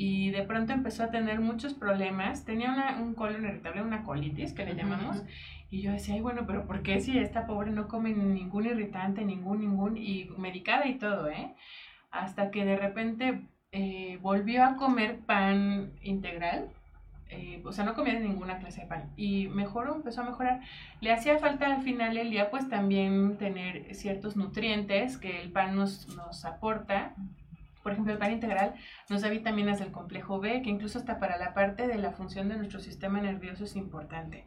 y de pronto empezó a tener muchos problemas. Tenía una, un colon irritable, una colitis que le llamamos. Y yo decía, ay, bueno, pero ¿por qué si esta pobre no come ningún irritante, ningún, ningún, y medicada y todo, ¿eh? Hasta que de repente eh, volvió a comer pan integral. Eh, o sea, no comía ninguna clase de pan. Y mejoró, empezó a mejorar. Le hacía falta al final del día, pues también tener ciertos nutrientes que el pan nos, nos aporta por ejemplo, el pan integral nos da vitaminas del complejo B, que incluso hasta para la parte de la función de nuestro sistema nervioso es importante.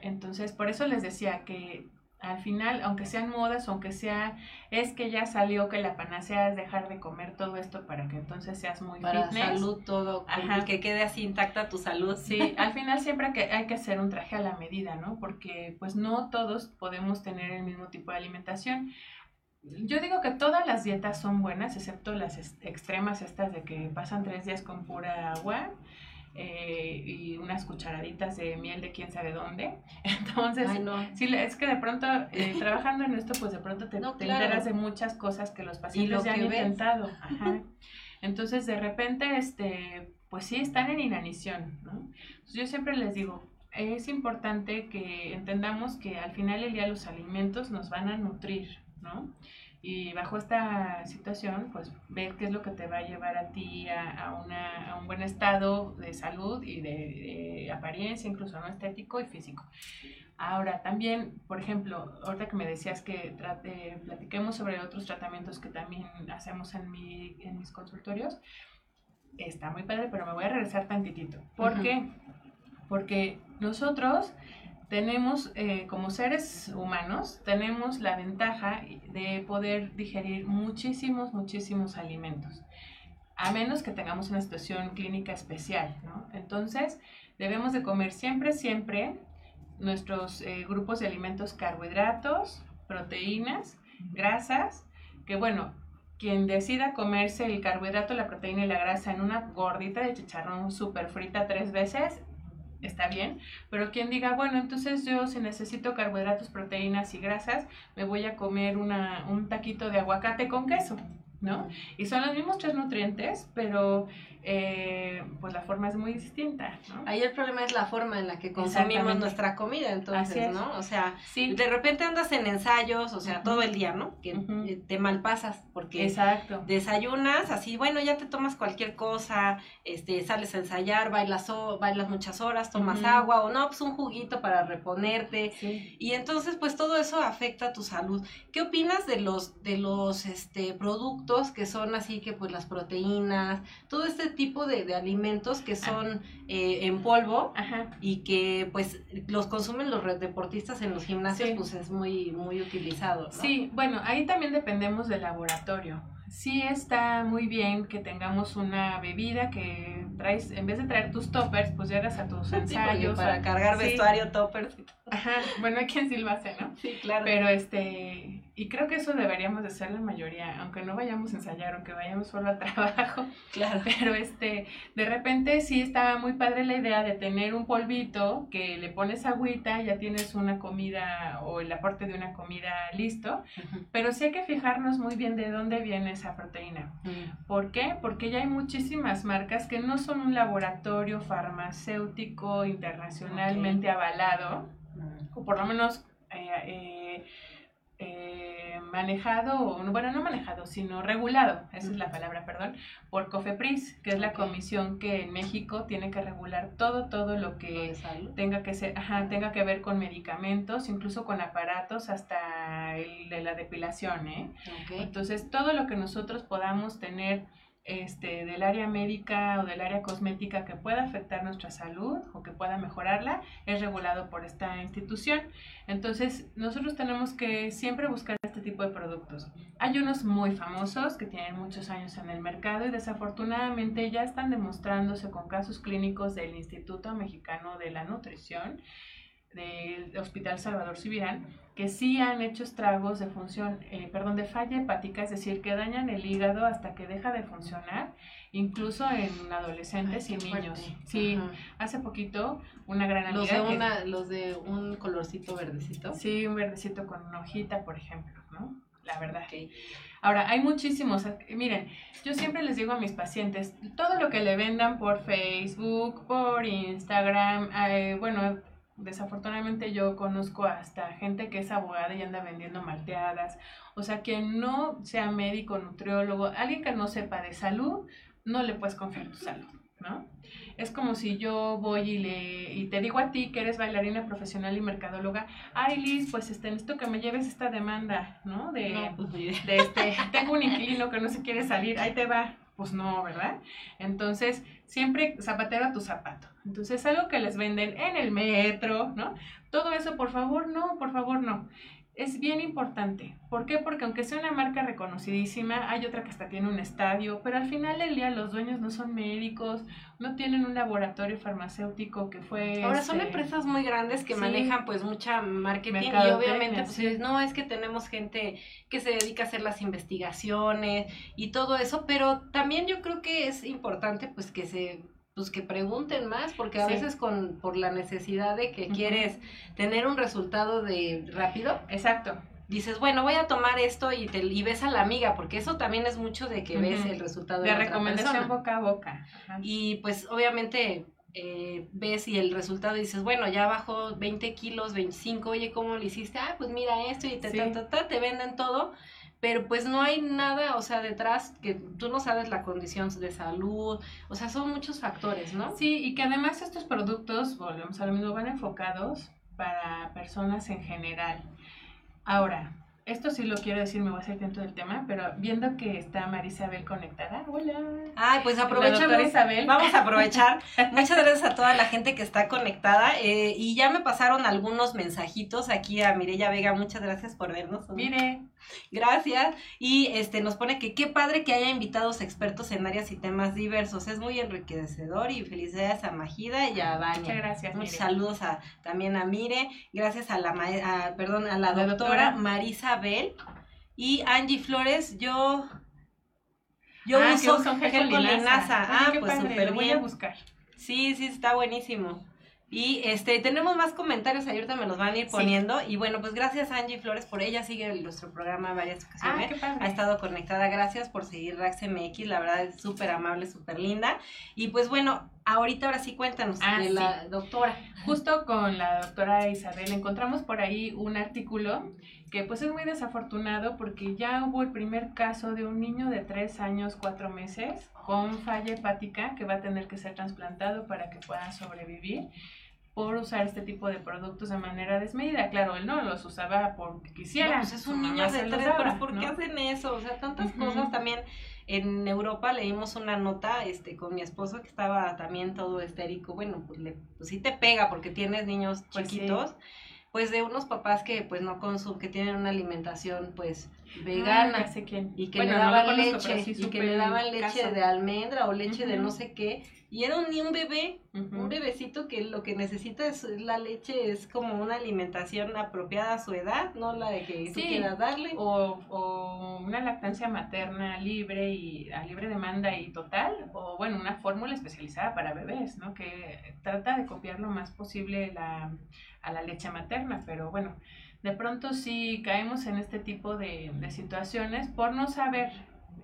Entonces, por eso les decía que al final, aunque sean modas, aunque sea, es que ya salió que la panacea es dejar de comer todo esto para que entonces seas muy para salud todo, que quede así intacta tu salud. Sí, al final siempre que hay que hacer un traje a la medida, ¿no? Porque pues no todos podemos tener el mismo tipo de alimentación yo digo que todas las dietas son buenas, excepto las extremas estas de que pasan tres días con pura agua eh, y unas cucharaditas de miel de quién sabe dónde. Entonces, sí, es que de pronto, eh, trabajando en esto, pues de pronto te, enteras de muchas cosas que los pacientes ya han intentado. Entonces, de repente, este, pues sí, están en inanición. ¿no? yo siempre les digo, es importante que entendamos que al final del día los alimentos nos van a nutrir, ¿no? Y bajo esta situación, pues ver qué es lo que te va a llevar a ti a, una, a un buen estado de salud y de, apariencia, incluso no estético y físico. Ahora, también, por ejemplo, ahorita que me decías que trate, platiquemos sobre otros tratamientos que también hacemos en, mi, en mis consultorios, está muy padre, pero me voy a regresar tantitito. ¿Por qué? Porque nosotros tenemos, eh, como seres humanos, tenemos la ventaja de poder digerir muchísimos, muchísimos alimentos, a menos que tengamos una situación clínica especial, ¿no? Entonces, debemos de comer siempre, siempre nuestros eh, grupos de alimentos carbohidratos, proteínas, grasas, que bueno, quien decida comerse el carbohidrato, la proteína y la grasa en una gordita de chicharrón súper frita tres veces, está bien, pero quien diga, bueno, entonces yo si necesito carbohidratos, proteínas y grasas, me voy a comer una, un taquito de aguacate con queso, ¿no? Y son los mismos tres nutrientes, pero eh, pues la forma es muy distinta, ¿no? Ahí el problema es la forma en la que consumimos nuestra comida, entonces, ¿no? O sea, de repente andas en ensayos, o sea, todo el día, ¿no? Que eh, te malpasas porque Exacto. desayunas, así, bueno, ya te tomas cualquier cosa, este, sales a ensayar, bailas, bailas muchas horas, tomas agua, o no, pues un juguito para reponerte, y entonces, pues todo eso afecta a tu salud. ¿Qué opinas de los, de los, este, productos que son así que pues las proteínas, todo este tipo de, de alimentos que son eh, en polvo Ajá. y que pues los consumen los deportistas en los gimnasios, Sí. pues es muy, muy utilizado. ¿no? Sí, bueno, ahí también dependemos del laboratorio. Sí está muy bien que tengamos una bebida que traes, en vez de traer tus toppers, pues llegas a tus Sí, ensayos. para o- cargar sí. vestuario, toppers. y todo. Ajá, bueno, hay quien sí lo hace, ¿no? Sí, claro. Pero este, y creo que eso deberíamos de ser la mayoría, aunque no vayamos a ensayar, aunque vayamos solo al trabajo, claro. pero este, de repente sí estaba muy padre la idea de tener un polvito que le pones agüita, ya tienes una comida o el aporte de una comida listo, pero sí hay que fijarnos muy bien de dónde viene esa proteína. Mm. ¿Por qué? Porque ya hay muchísimas marcas que no son un laboratorio farmacéutico internacionalmente avalado. O por lo menos eh, eh, eh, manejado, bueno, no manejado, sino regulado, esa es la palabra, perdón, por COFEPRIS, que es la comisión que en México tiene que regular todo, todo lo que tenga que ser, ajá, tenga que ver con medicamentos, incluso con aparatos, hasta el de la depilación, ¿eh? Entonces, todo lo que nosotros podamos tener este, del área médica o del área cosmética que pueda afectar nuestra salud o que pueda mejorarla, es regulado por esta institución. Entonces, nosotros tenemos que siempre buscar este tipo de productos. Hay unos muy famosos que tienen muchos años en el mercado y desafortunadamente ya están demostrándose con casos clínicos del Instituto Mexicano de la Nutrición del Hospital Salvador Subirán, que sí han hecho estragos de función, eh, perdón, de falla hepática, es decir, que dañan el hígado hasta que deja de funcionar, incluso en adolescentes Ay, y niños. fuerte. Sí, Ajá. hace poquito una gran amiga Los de, que- una, los de un colorcito verdecito. sí, un verdecito con una hojita, por ejemplo, ¿no? La verdad. Ok. Ahora, hay muchísimos. Miren, yo siempre les digo a mis pacientes, todo lo que le vendan por Facebook, por Instagram, eh, bueno, desafortunadamente yo conozco hasta gente que es abogada y anda vendiendo malteadas. O sea, que no sea médico, nutriólogo, alguien que no sepa de salud, no le puedes confiar tu salud, ¿no? Es como si yo voy y, le, y te digo a ti que eres bailarina profesional y mercadóloga, ay Liz, pues este, necesito que me lleves esta demanda, ¿no? De, No, pues, de este, tengo un inquilino que no se quiere salir, ahí te va. Pues no, ¿verdad? Entonces, siempre zapatero a tu zapato. Entonces, algo que les venden en el metro, ¿no? Todo eso, por favor, no, por favor, no. Es bien importante. ¿Por qué? Porque aunque sea una marca reconocidísima, hay otra que hasta tiene un estadio, pero al final del día los dueños no son médicos, no tienen un laboratorio farmacéutico que fue... Ahora son este, empresas muy grandes que sí. manejan pues mucha marketing y obviamente pues sí. no es que tenemos gente que se dedica a hacer las investigaciones y todo eso, pero también yo creo que es importante pues que se pues que pregunten más porque a Sí. veces con por la necesidad de que quieres tener un resultado de rápido Exacto. dices bueno voy a tomar esto y te y ves a la amiga porque eso también es mucho de que ves el resultado de, De la recomendación boca a boca. Ajá. Y pues obviamente eh, ves y el resultado dices, bueno, ya bajó 20 kilos, 25, oye, ¿cómo le hiciste? Ah, pues mira esto y te, Sí. ta, ta, ta, te venden todo, pero pues no hay nada, o sea, detrás que tú no sabes la condición de salud, o sea, son muchos factores, ¿no? Sí, y que además estos productos, volvemos a lo mismo, van enfocados para personas en general. Ahora, esto sí lo quiero decir, me voy a salir dentro del tema, pero viendo que está Marisabel conectada, hola. Ay, pues aprovechamos. Isabel. Vamos a aprovechar. Muchas gracias a toda la gente que está conectada. eh, y ya me pasaron algunos mensajitos aquí a Mireya Vega. Muchas gracias por vernos. Mire, Gracias. Y este nos pone que qué padre que haya invitados expertos en áreas y temas diversos. Es muy enriquecedor y felicidades a Majida y a muchas Vania. gracias. Muchos Mire. saludos a, también a Mire, gracias a la ma- a- perdón, a la, doctora, doctora. Marisabel y Angie Flores, yo yo Ah, uso gel con linaza. Ah, pues súper lo voy a bien. buscar. Sí, sí, está buenísimo. Y este, tenemos más comentarios, ahorita me los van a ir Sí. poniendo. Y bueno, pues gracias a Angie Flores por ella, sigue nuestro programa varias Ah, ocasiones. qué padre. ha estado conectada, gracias por seguir Rax MX, la verdad es súper amable, súper linda. Y pues bueno, ahorita ahora sí cuéntanos Ah, de sí. la doctora. Justo con la doctora Isabel encontramos por ahí un artículo que pues es muy desafortunado porque ya hubo el primer caso de un niño de 3 años, 4 meses con falla hepática que va a tener que ser trasplantado para que pueda sobrevivir por usar este tipo de productos de manera desmedida. Claro, él no los usaba porque quisiera. No, pues es un niño de tres, pero ¿por qué hacen eso? O sea, tantas cosas también. En Europa leímos una nota este con mi esposo que estaba también todo estérico. Bueno, pues, le, pues sí te pega porque tienes niños pues chiquitos. Pues de unos papás que pues no consumen, que tienen una alimentación pues vegana. Y que le daban leche y que le daban leche de almendra o leche de no sé qué. Y era un, un bebé, un bebecito que lo que necesita es la leche, es como una alimentación apropiada a su edad, no la de que tú quieras darle. O, o una lactancia materna libre y a libre demanda y total, o bueno, una fórmula especializada para bebés, ¿no? Que trata de copiar lo más posible la, a la leche materna, pero bueno, de pronto sí caemos en este tipo de, de situaciones por no saber.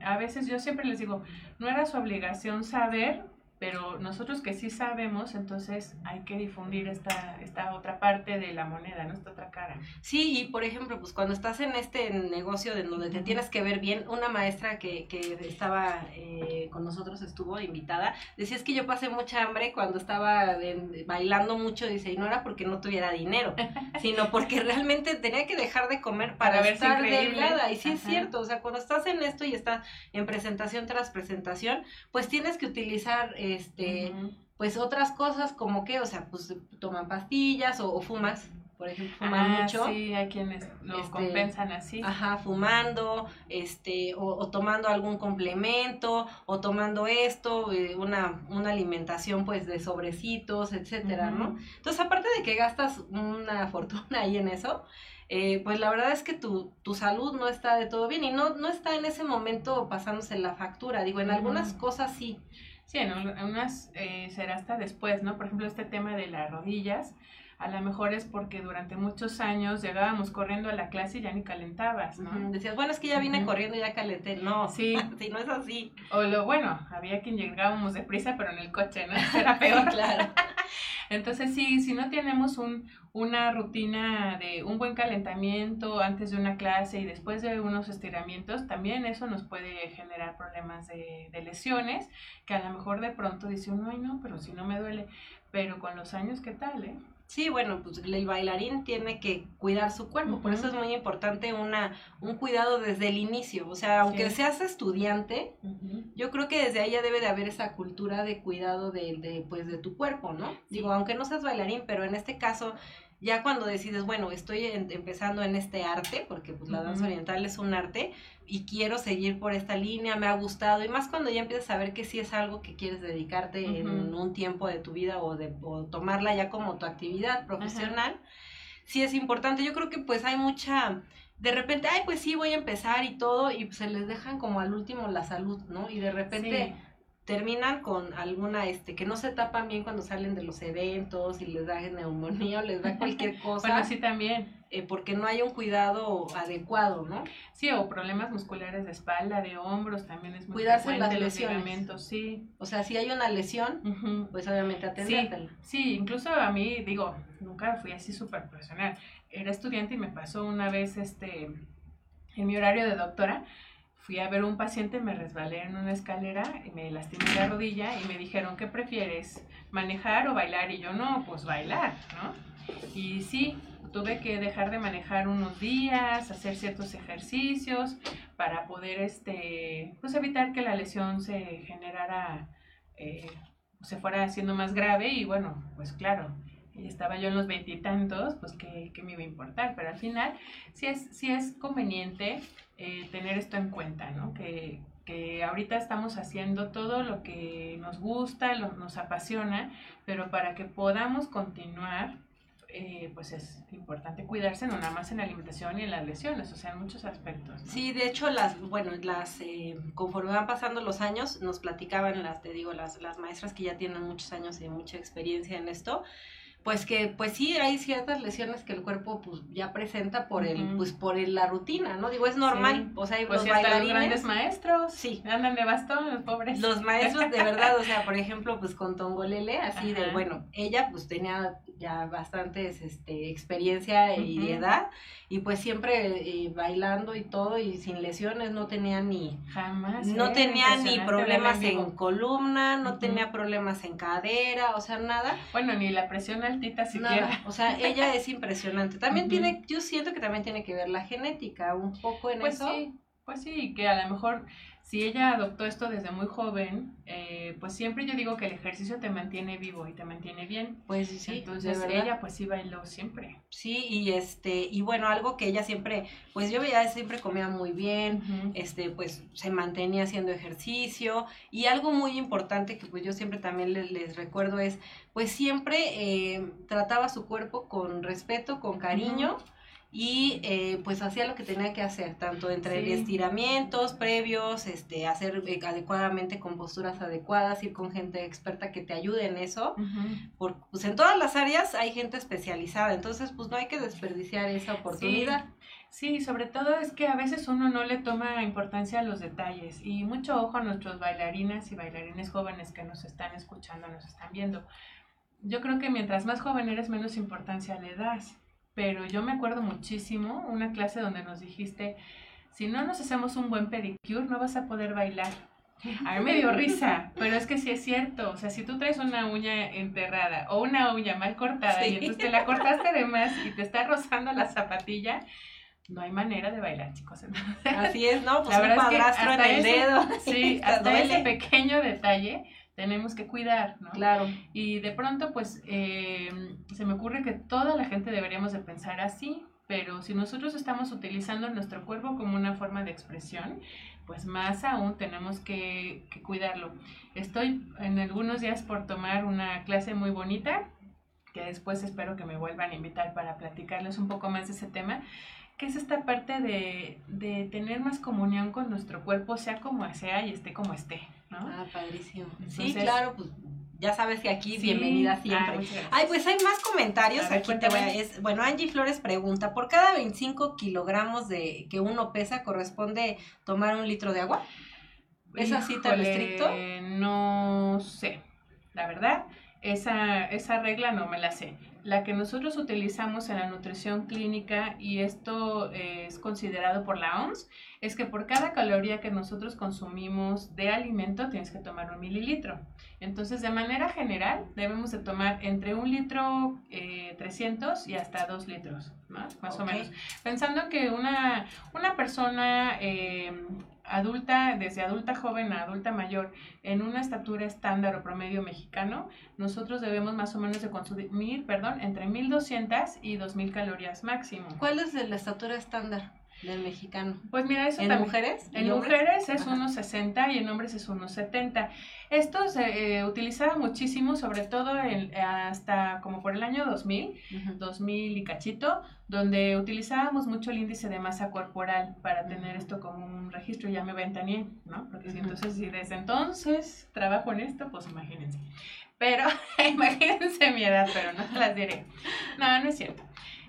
A veces yo siempre les digo, no era su obligación saber pero nosotros que sí sabemos, entonces hay que difundir esta, esta otra parte de la moneda, ¿no? Esta otra cara. Sí, y por ejemplo, pues cuando estás en este negocio de donde te tienes que ver bien, una maestra que, que estaba eh, con nosotros estuvo invitada, decía es que yo pasé mucha hambre cuando estaba bailando mucho, dice, y no era porque no tuviera dinero, sino porque realmente tenía que dejar de comer para, ver estar delgada. Y sí es cierto, o sea, cuando estás en esto y estás en presentación tras presentación, pues tienes que utilizar este, pues otras cosas como que, o sea, pues toman pastillas o, fumas, por ejemplo, fuman ah, mucho. Sí, hay quienes lo este, compensan así. Ajá, fumando, este, o, tomando algún complemento, o tomando esto, eh, una, una alimentación pues de sobrecitos, etcétera, ¿no? Entonces, aparte de que gastas una fortuna ahí en eso, eh, pues la verdad es que tu, tu, salud no está de todo bien y no, no está en ese momento pasándose la factura. Digo, en algunas cosas sí. Sí, en unas eh, será hasta después, ¿no? Por ejemplo, este tema de las rodillas, a lo mejor es porque durante muchos años llegábamos corriendo a la clase y ya ni calentabas, ¿no? Decías, bueno, es que ya vine corriendo y ya calenté. No, sí. sí, no es así. O lo bueno, había quien llegábamos deprisa, pero en el coche, ¿no? Era peor. claro. Entonces, sí, si no tenemos un, una rutina de un buen calentamiento antes de una clase y después de unos estiramientos, también eso nos puede generar problemas de, de lesiones, que a lo mejor de pronto dice uno, ay no, pero si no me duele, pero con los años, ¿qué tal, eh? Sí, bueno, pues el bailarín tiene que cuidar su cuerpo, por eso es muy importante una, un cuidado desde el inicio, o sea, aunque seas estudiante, yo creo que desde ahí ya debe de haber esa cultura de cuidado de, de pues, de tu cuerpo, ¿no? Digo, aunque no seas bailarín, pero en este caso ya cuando decides, bueno, estoy empezando en este arte, porque pues la danza oriental es un arte, y quiero seguir por esta línea, me ha gustado, y más cuando ya empiezas a ver que sí es algo que quieres dedicarte en un tiempo de tu vida o, de, tomarla ya como tu actividad profesional, sí es importante. Yo creo que pues hay mucha de repente, ay, pues sí, voy a empezar y todo, y se les dejan como al último la salud, ¿no? Y de repente terminan con alguna, este, que no se tapan bien cuando salen de los eventos y les da neumonía o les da cualquier cosa. bueno, sí también. Eh, porque no hay un cuidado adecuado, ¿no? Sí, o problemas musculares de espalda, de hombros, también es muy Cuidarse las lesiones. Los sí. O sea, si hay una lesión, pues obviamente atendértela. Sí, sí, incluso a mí, digo, nunca fui así súper profesional. Era estudiante y me pasó una vez, este, en mi horario de doctora, fui a ver un paciente, me resbalé en una escalera y me lastimé la rodilla y me dijeron, ¿qué prefieres? ¿Manejar o bailar? Y yo, no, pues bailar, ¿no? Y sí, tuve que dejar de manejar unos días, hacer ciertos ejercicios para poder, este, pues evitar que la lesión se generara, eh, se fuera haciendo más grave y bueno, pues claro, estaba yo en los veintitantos, pues ¿qué, me iba a importar, pero al final sí es, sí es conveniente eh, tener esto en cuenta, ¿no? Que, que ahorita estamos haciendo todo lo que nos gusta, lo, nos apasiona, pero para que podamos continuar, eh, pues es importante cuidarse no nada más en la alimentación y en las lesiones, o sea, en muchos aspectos. Sí, de hecho, las, bueno, las, eh, conforme van pasando los años, nos platicaban las, te digo, las, las maestras que ya tienen muchos años y mucha experiencia en esto, pues que pues sí hay ciertas lesiones que el cuerpo pues ya presenta por el pues por la rutina no digo es normal o sea pues los bailarines. grandes maestros. Sí. Andan de bastón los pobres. Los maestros de verdad o sea por ejemplo pues con Tongolele así de bueno ella pues tenía ya bastantes este experiencia y edad y pues siempre eh, bailando y todo y sin lesiones no tenía ni jamás no tenía ni problemas en columna no tenía problemas en cadera o sea nada. Bueno ni la presión altita siquiera. O sea, ella es impresionante. También tiene, yo siento que también tiene que ver la genética un poco en pues eso. Sí, pues sí, que a lo mejor si ella adoptó esto desde muy joven, eh, pues siempre yo digo que el ejercicio te mantiene vivo y te mantiene bien. Pues sí, Entonces ella pues sí bailó siempre. Sí, y este, y bueno, algo que ella siempre, pues yo veía, siempre comía muy bien, este, pues se mantenía haciendo ejercicio, y algo muy importante que pues yo siempre también les, recuerdo es, pues siempre eh, trataba su cuerpo con respeto, con cariño, y eh, pues hacía lo que tenía que hacer, tanto entre estiramientos previos, este, hacer eh, adecuadamente con posturas adecuadas, ir con gente experta que te ayude en eso, porque pues en todas las áreas hay gente especializada, entonces pues no hay que desperdiciar esa oportunidad. Sí. sobre todo es que a veces uno no le toma importancia a los detalles y mucho ojo a nuestros bailarinas y bailarines jóvenes que nos están escuchando, nos están viendo. Yo creo que mientras más joven eres, menos importancia le das pero yo me acuerdo muchísimo una clase donde nos dijiste, si no nos hacemos un buen pedicure, no vas a poder bailar. A mí me dio risa, pero es que sí es cierto. O sea, si tú traes una uña enterrada o una uña mal cortada y entonces te la cortaste de más y te está rozando la zapatilla, no hay manera de bailar, chicos. Así es, ¿no? Pues la verdad es que en el dedo. Sí, hasta ese pequeño detalle tenemos que cuidar, ¿no? Claro. Y de pronto, pues, eh, se me ocurre que toda la gente deberíamos de pensar así, pero si nosotros estamos utilizando nuestro cuerpo como una forma de expresión, pues más aún tenemos que, que cuidarlo. Estoy en algunos días por tomar una clase muy bonita, que después espero que me vuelvan a invitar para platicarles un poco más de ese tema, que es esta parte de, de tener más comunión con nuestro cuerpo, sea como sea y esté como esté, ¿no? Ah, padrísimo. sí, claro, pues ya sabes que aquí bienvenida siempre. Ay, pues hay más comentarios. aquí te voy a, es, bueno, Angie Flores pregunta, ¿por cada 25 kilogramos de que uno pesa corresponde tomar un litro de agua? ¿Es así tan estricto? No sé, la verdad, esa, esa regla no me la sé la que nosotros utilizamos en la nutrición clínica, y esto eh, es considerado por la OMS, es que por cada caloría que nosotros consumimos de alimento tienes que tomar un mililitro. Entonces, de manera general, debemos de tomar entre un litro 300 eh, y hasta dos litros, más o menos. Pensando que una, una persona eh, adulta, desde adulta joven a adulta mayor, en una estatura estándar o promedio mexicano, nosotros debemos más o menos de consumir, perdón, entre 1200 y 2000 calorías máximo. ¿Cuál es la estatura estándar? Del mexicano. Pues mira, eso ¿En mujeres? En mujeres es unos 60 y en hombres es unos 70. Esto se eh, utilizaba muchísimo, sobre todo hasta como por el año 2000, 2000 y cachito, donde utilizábamos mucho el índice de masa corporal para tener esto como un registro, ya me ventaneé, ¿no? Porque si entonces, si desde entonces trabajo en esto, pues imagínense. Pero imagínense mi edad, pero no se las diré. No, no es cierto.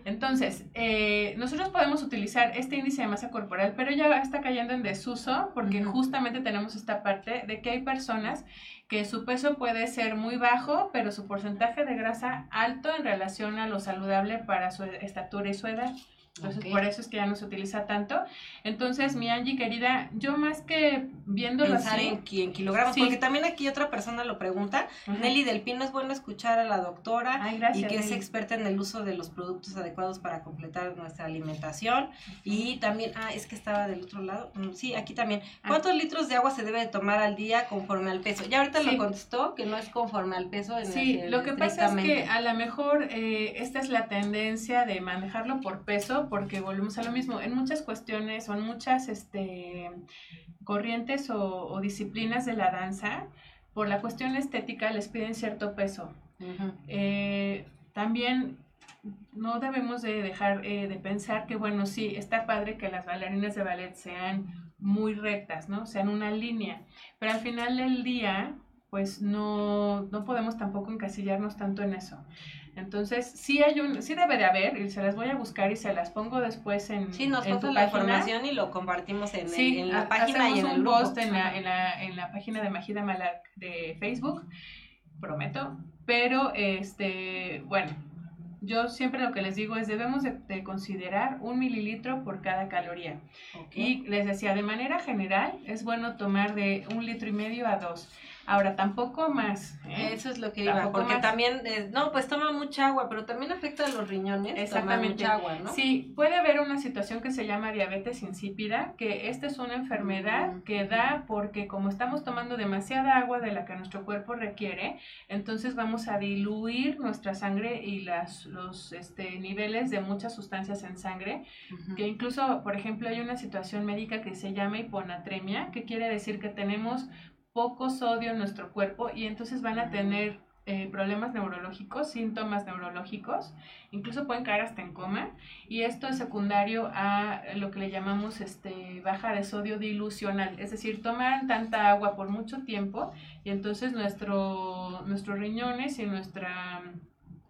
Entonces, eh, nosotros podemos utilizar este índice de masa corporal, pero ya está cayendo en desuso porque justamente tenemos esta parte de que hay personas que su peso puede ser muy bajo, pero su porcentaje de grasa alto en relación a lo saludable para su estatura y su edad. Entonces, por eso es que ya no se utiliza tanto. Entonces, mi Angie querida, yo más que viéndolo Pensar en, kilogramos, porque también aquí otra persona lo pregunta. Nelly del Pino, es bueno escuchar a la doctora y que es experta en el uso de los productos adecuados para completar nuestra alimentación. Y también, ah, es que estaba del otro lado. Mm, sí, aquí también. Ah. ¿Cuántos litros de agua se debe tomar al día conforme al peso? Ya ahorita lo contestó, que no es conforme al peso. En sí, lo que pasa es que a lo mejor eh, esta es la tendencia de manejarlo por peso porque volvemos a lo mismo. En muchas cuestiones o en muchas este, corrientes o, disciplinas de la danza, por la cuestión estética les piden cierto peso. Eh, también no debemos de dejar eh, de pensar que, bueno, sí, está padre que las bailarinas de ballet sean muy rectas, ¿no? Sean una línea, pero al final del día, pues no, no podemos tampoco encasillarnos tanto en eso. Entonces, sí hay un, sí debe de haber, y se las voy a buscar y se las pongo después en Sí, nos en la información y lo compartimos en, en la página y en un post en la, en, la, en la página de Magida Malak de Facebook, prometo, pero este, bueno, yo siempre lo que les digo es debemos de, considerar un mililitro por cada caloría. Y les decía, de manera general es bueno tomar de un litro y medio a dos. Ahora, tampoco más. ¿eh? Eso es lo que iba, porque también, eh, no, pues toma mucha agua, pero también afecta a los riñones. Exactamente. mucha agua, ¿no? Sí, puede haber una situación que se llama diabetes insípida, que esta es una enfermedad mm. que da porque como estamos tomando demasiada agua de la que nuestro cuerpo requiere, entonces vamos a diluir nuestra sangre y las, los este, niveles de muchas sustancias en sangre, que incluso, por ejemplo, hay una situación médica que se llama hiponatremia, que quiere decir que tenemos poco sodio en nuestro cuerpo y entonces van a tener eh, problemas neurológicos, síntomas neurológicos, incluso pueden caer hasta en coma y esto es secundario a lo que le llamamos este, baja de sodio dilucional, es decir, toman tanta agua por mucho tiempo y entonces nuestro, nuestros riñones y nuestra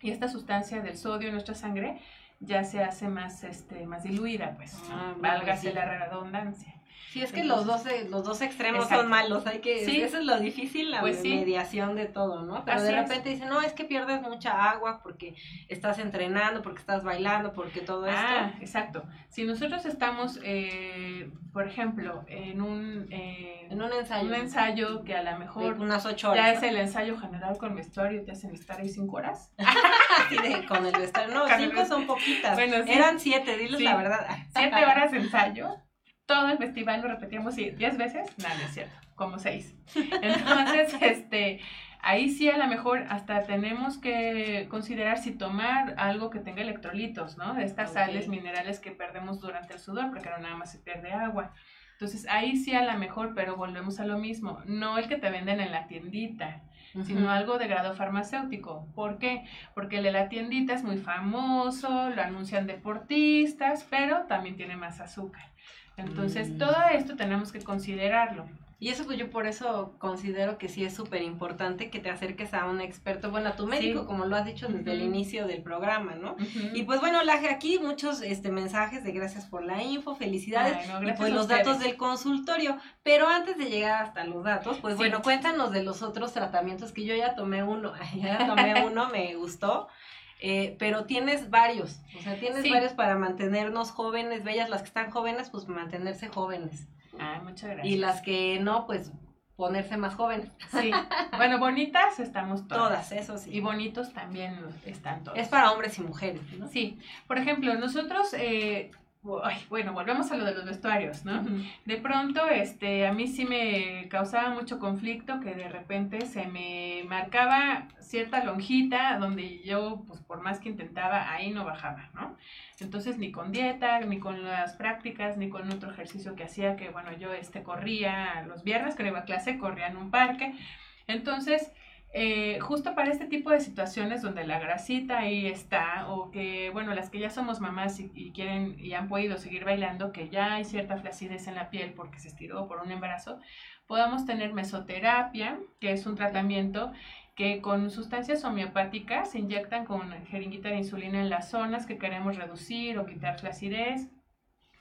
y esta sustancia del sodio en nuestra sangre ya se hace más, este, más diluida, pues, ah, válgase la redundancia. Sí, es que los dos, eh, los dos extremos son malos, hay que, eso es lo difícil, la pues mediación de todo, ¿no? Pero de repente dicen, no, es que pierdes mucha agua porque estás entrenando, porque estás bailando, porque todo esto. Ah, exacto. Si nosotros estamos, eh, por ejemplo, en un, eh, en un ensayo. Un ensayo que a lo mejor unas ocho horas, ya es el ensayo general con vestuario te hacen estar ahí cinco horas. De, con el vestuario. No, cinco son poquitas. Bueno, Eran siete, diles la verdad. Siete horas de ensayo todo el festival lo repetíamos diez veces, nada, no es cierto, como seis. Entonces, este, ahí sí a lo mejor hasta tenemos que considerar si tomar algo que tenga electrolitos, ¿no? De estas sales minerales que perdemos durante el sudor, porque no nada más se pierde agua. Entonces, ahí sí a lo mejor, pero volvemos a lo mismo, no el que te venden en la tiendita, sino algo de grado farmacéutico. ¿Por qué? Porque el de la tiendita es muy famoso, lo anuncian deportistas, pero también tiene más azúcar. Entonces, mm. todo esto tenemos que considerarlo. Y eso pues yo por eso considero que sí es súper importante que te acerques a un experto, bueno, a tu médico, como lo has dicho desde el inicio del programa, ¿no? Y pues bueno, Laje, aquí muchos este, mensajes de gracias por la info, felicidades, y pues los datos del consultorio. Pero antes de llegar hasta los datos, pues bueno, cuéntanos de los otros tratamientos que yo ya tomé uno, ya tomé uno, me gustó. Eh, pero tienes varios, o sea, tienes varios para mantenernos jóvenes, bellas, las que están jóvenes, pues mantenerse jóvenes. Ah, muchas gracias. Y las que no, pues ponerse más jóvenes. Sí, bueno, bonitas estamos todas. Todas, eso sí. Y bonitos también están todos. Es para hombres y mujeres, ¿no? Sí, por ejemplo, nosotros eh, bueno, volvemos a lo de los vestuarios, ¿no? De pronto, este, a mí sí me causaba mucho conflicto que de repente se me marcaba cierta lonjita donde yo, pues por más que intentaba, ahí no bajaba, ¿no? Entonces, ni con dieta, ni con las prácticas, ni con otro ejercicio que hacía, que bueno, yo este, corría los viernes que no iba a clase, corría en un parque. Entonces, eh, justo para este tipo de situaciones donde la grasita ahí está, o que, bueno, las que ya somos mamás y, quieren y han podido seguir bailando, que ya hay cierta flacidez en la piel porque se estiró por un embarazo, podamos tener mesoterapia, que es un tratamiento que con sustancias homeopáticas se inyectan con jeringuita de insulina en las zonas que queremos reducir o quitar flacidez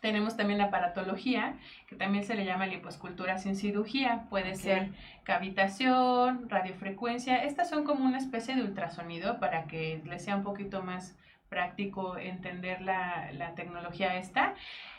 tenemos también la aparatología, que también se le llama liposcultura sin cirugía. Puede ser cavitación, radiofrecuencia. Estas son como una especie de ultrasonido para que les sea un poquito más práctico entender la, la tecnología esta.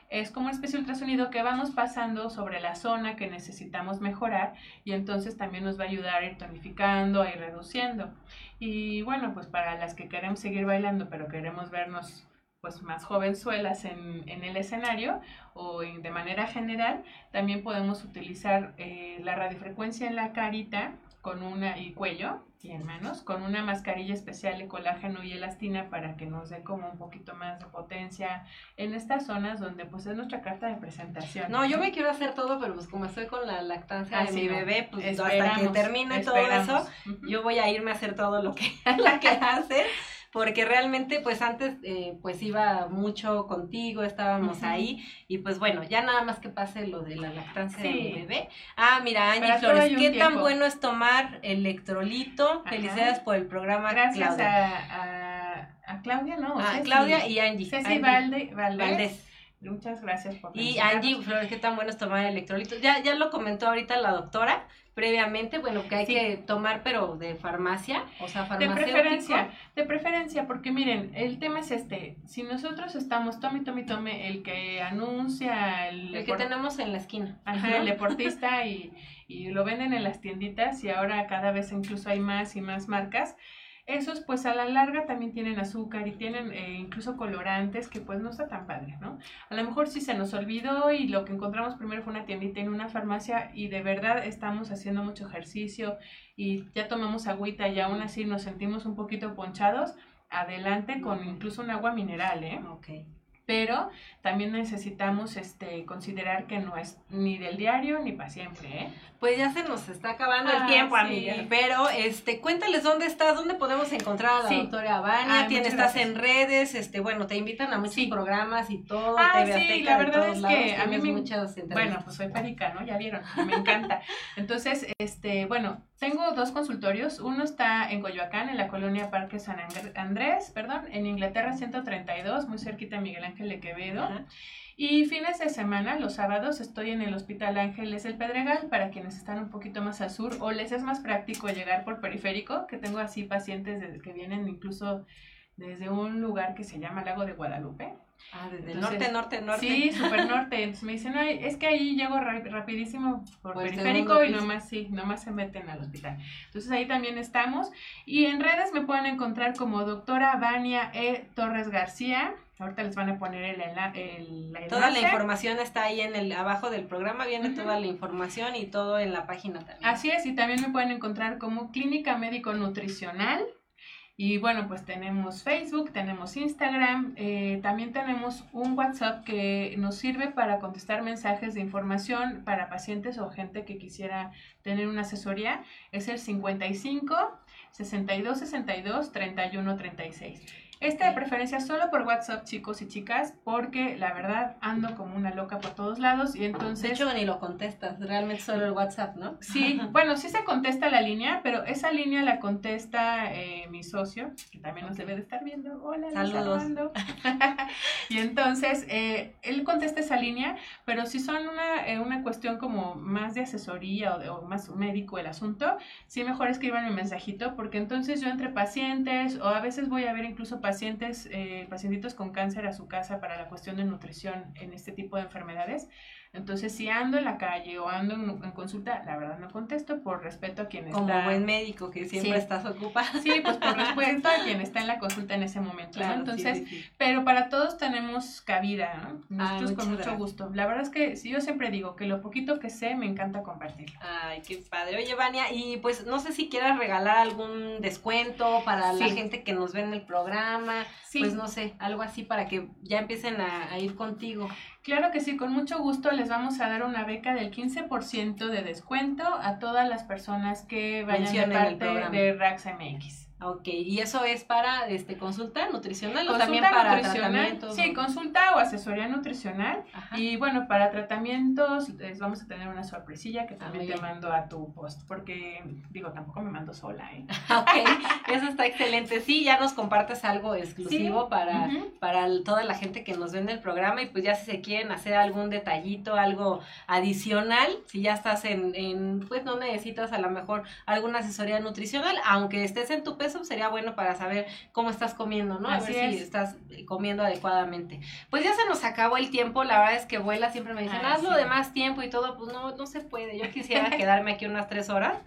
Es como una especie de ultrasonido que vamos pasando sobre la zona que necesitamos mejorar y entonces también nos va a ayudar a ir tonificando, a ir reduciendo. Y bueno, pues para las que queremos seguir bailando pero queremos vernos pues más jovenzuelas en, en el escenario o de manera general, también podemos utilizar eh, la radiofrecuencia en la carita con una y cuello y en manos con una mascarilla especial de colágeno y elastina para que nos dé como un poquito más de potencia en estas zonas donde pues es nuestra carta de presentación. No, yo me quiero hacer todo, pero pues como estoy con la lactancia de mi bebé, pues hasta que termine todo eso, yo voy a irme a hacer todo lo que, la que hace porque realmente pues antes eh, pues iba mucho contigo, estábamos ahí y pues bueno, ya nada más que pase lo de la lactancia de mi bebé. Ah, mira, Angie Flores, ¿qué tan bueno es tomar electrolito? Felicidades por el programa. Gracias A, a, Claudia, ¿no? A Claudia y Angie. Ceci Valde, Valdés. Muchas gracias por Y Angie, Flores, qué tan bueno es tomar electrolitos. Ya, ya lo comentó ahorita la doctora previamente, bueno, que hay que tomar, pero de farmacia, o sea, De preferencia, de preferencia, porque miren, el tema es este, si nosotros estamos, tome, tome, tome, el que anuncia, el... El que tenemos en la esquina. Ajá, el deportista y, y lo venden en las tienditas y ahora cada vez incluso hay más y más marcas, esos pues a la larga también tienen azúcar y tienen eh, incluso colorantes que pues no está tan padre, ¿no? A lo mejor si se nos olvidó y lo que encontramos primero fue una tiendita en una farmacia y de verdad estamos haciendo mucho ejercicio y ya tomamos agüita y aún así nos sentimos un poquito ponchados, adelante con incluso un agua mineral, ¿eh? Ok pero también necesitamos este, considerar que no es ni del diario ni para siempre. ¿eh? Pues ya se nos está acabando el ah, tiempo, amiga. Pero este, cuéntales dónde estás, dónde podemos encontrar a la doctora. Ah, Tienes, estás en redes, este, bueno, te invitan a muchos programas y todo. Ah, TV sí, la verdad es que a mí me... muchas Bueno, pues soy perica, ¿no? Ya vieron, me encanta. Entonces, este, bueno, tengo dos consultorios. Uno está en Coyoacán, en la colonia Parque San Andrés, perdón, en Inglaterra 132, muy cerquita de Miguel Ángel de Quevedo. Y fines de semana, los sábados, estoy en el Hospital Ángeles El Pedregal para quienes están un poquito más al sur o les es más práctico llegar por periférico, que tengo así pacientes que vienen incluso desde un lugar que se llama Lago de Guadalupe. Ah, desde el norte, norte, norte. Sí, súper norte. Entonces me dicen, Ay, es que ahí llego rapidísimo por, periférico y nomás, sí, nomás se meten al hospital. Entonces ahí también estamos. Y en redes me pueden encontrar como doctora Vania E. Torres García. Ahorita les van a poner el, el, Toda la información está ahí en el abajo del programa, viene toda la información y todo en la página también. Así es, y también me pueden encontrar como Clínica Médico Nutricional. Y bueno, pues tenemos Facebook, tenemos Instagram, eh, también tenemos un WhatsApp que nos sirve para contestar mensajes de información para pacientes o gente que quisiera tener una asesoría. Es el 55 62 62 31 36. Esta de preferencia solo por WhatsApp, chicos y chicas, porque la verdad ando como una loca por todos lados y entonces... De hecho, ni lo contestas, realmente solo el WhatsApp, ¿no? Sí, bueno, sí se contesta la línea, pero esa línea la contesta eh, mi socio, que también nos debe de estar viendo. Hola, saludos. y entonces, eh, él contesta esa línea, pero si son una, eh, una cuestión como más de asesoría o, de, o más médico el asunto, sí mejor escriban un mensajito, porque entonces yo entre pacientes o a veces voy a ver incluso pacientes, eh, pacientitos con cáncer a su casa para la cuestión de nutrición en este tipo de enfermedades. Entonces, si ando en la calle o ando en, consulta, la verdad no contesto por respeto a quien está. Como buen médico que siempre estás ocupada. Sí, pues por respeto a quien está en la consulta en ese momento. Entonces, pero para todos tenemos cabida, ¿no? Nosotros con mucho gusto. La verdad es que si yo siempre digo que lo poquito que sé me encanta compartirlo. Ay, qué padre. Oye, Vania, y pues no sé si quieras regalar algún descuento para la gente que nos ve en el programa. Pues no sé, algo así para que ya empiecen a ir contigo. Claro que sí, con mucho gusto les vamos a dar una beca del 15% de descuento a todas las personas que vayan de parte de Rax MX. Ok, y eso es para este consulta nutricional o también para tratamientos. Sí, consulta o asesoría nutricional. Y bueno, para tratamientos les vamos a tener una sorpresilla que también te mando a tu post, porque digo, tampoco me mando sola, ¿eh? ok, eso está excelente. Sí, ya nos compartes algo exclusivo para, para toda la gente que nos ve en el programa y pues ya si se quieren hacer algún detallito, algo adicional, si ya estás en, en pues no necesitas a lo mejor alguna asesoría nutricional, aunque estés en tu eso sería bueno para saber cómo estás comiendo, ¿no? a ver si estás comiendo adecuadamente. Pues ya se nos acabó el tiempo, la verdad es que vuela, siempre me dicen, hazlo de más tiempo y todo, pues no, no se puede. Yo quisiera quedarme aquí unas tres horas,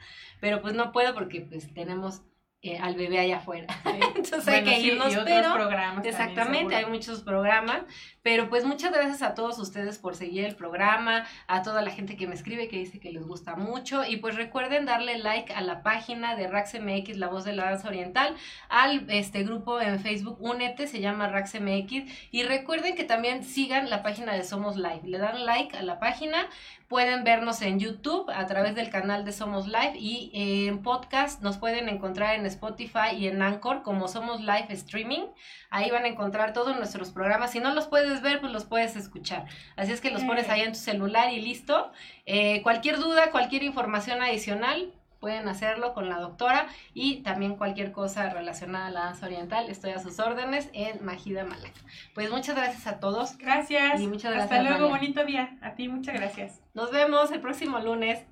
pero pues no puedo porque pues tenemos eh, al bebé allá afuera. Entonces hay que irnos, pero programas exactamente, hay muchos programas, pero pues muchas gracias a todos ustedes por seguir el programa, a toda la gente que me escribe que dice que les gusta mucho y pues recuerden darle like a la página de RaxMX, La Voz de la Danza Oriental, al este grupo en Facebook Únete, se llama RaxMX y recuerden que también sigan la página de Somos Live, le dan like a la página, pueden vernos en YouTube a través del canal de Somos Live y en podcast nos pueden encontrar en Spotify y en Anchor como Somos Live Streaming. Ahí van a encontrar todos nuestros programas. Si no los puedes ver, pues los puedes escuchar. Así es que los pones ahí en tu celular y listo. Eh, cualquier duda, cualquier información adicional, pueden hacerlo con la doctora y también cualquier cosa relacionada a la danza oriental, estoy a sus órdenes en Majida Malak. Pues muchas gracias a todos. Gracias. Y muchas Hasta gracias, luego, Vania. bonito día. A ti, muchas gracias. Nos vemos el próximo lunes.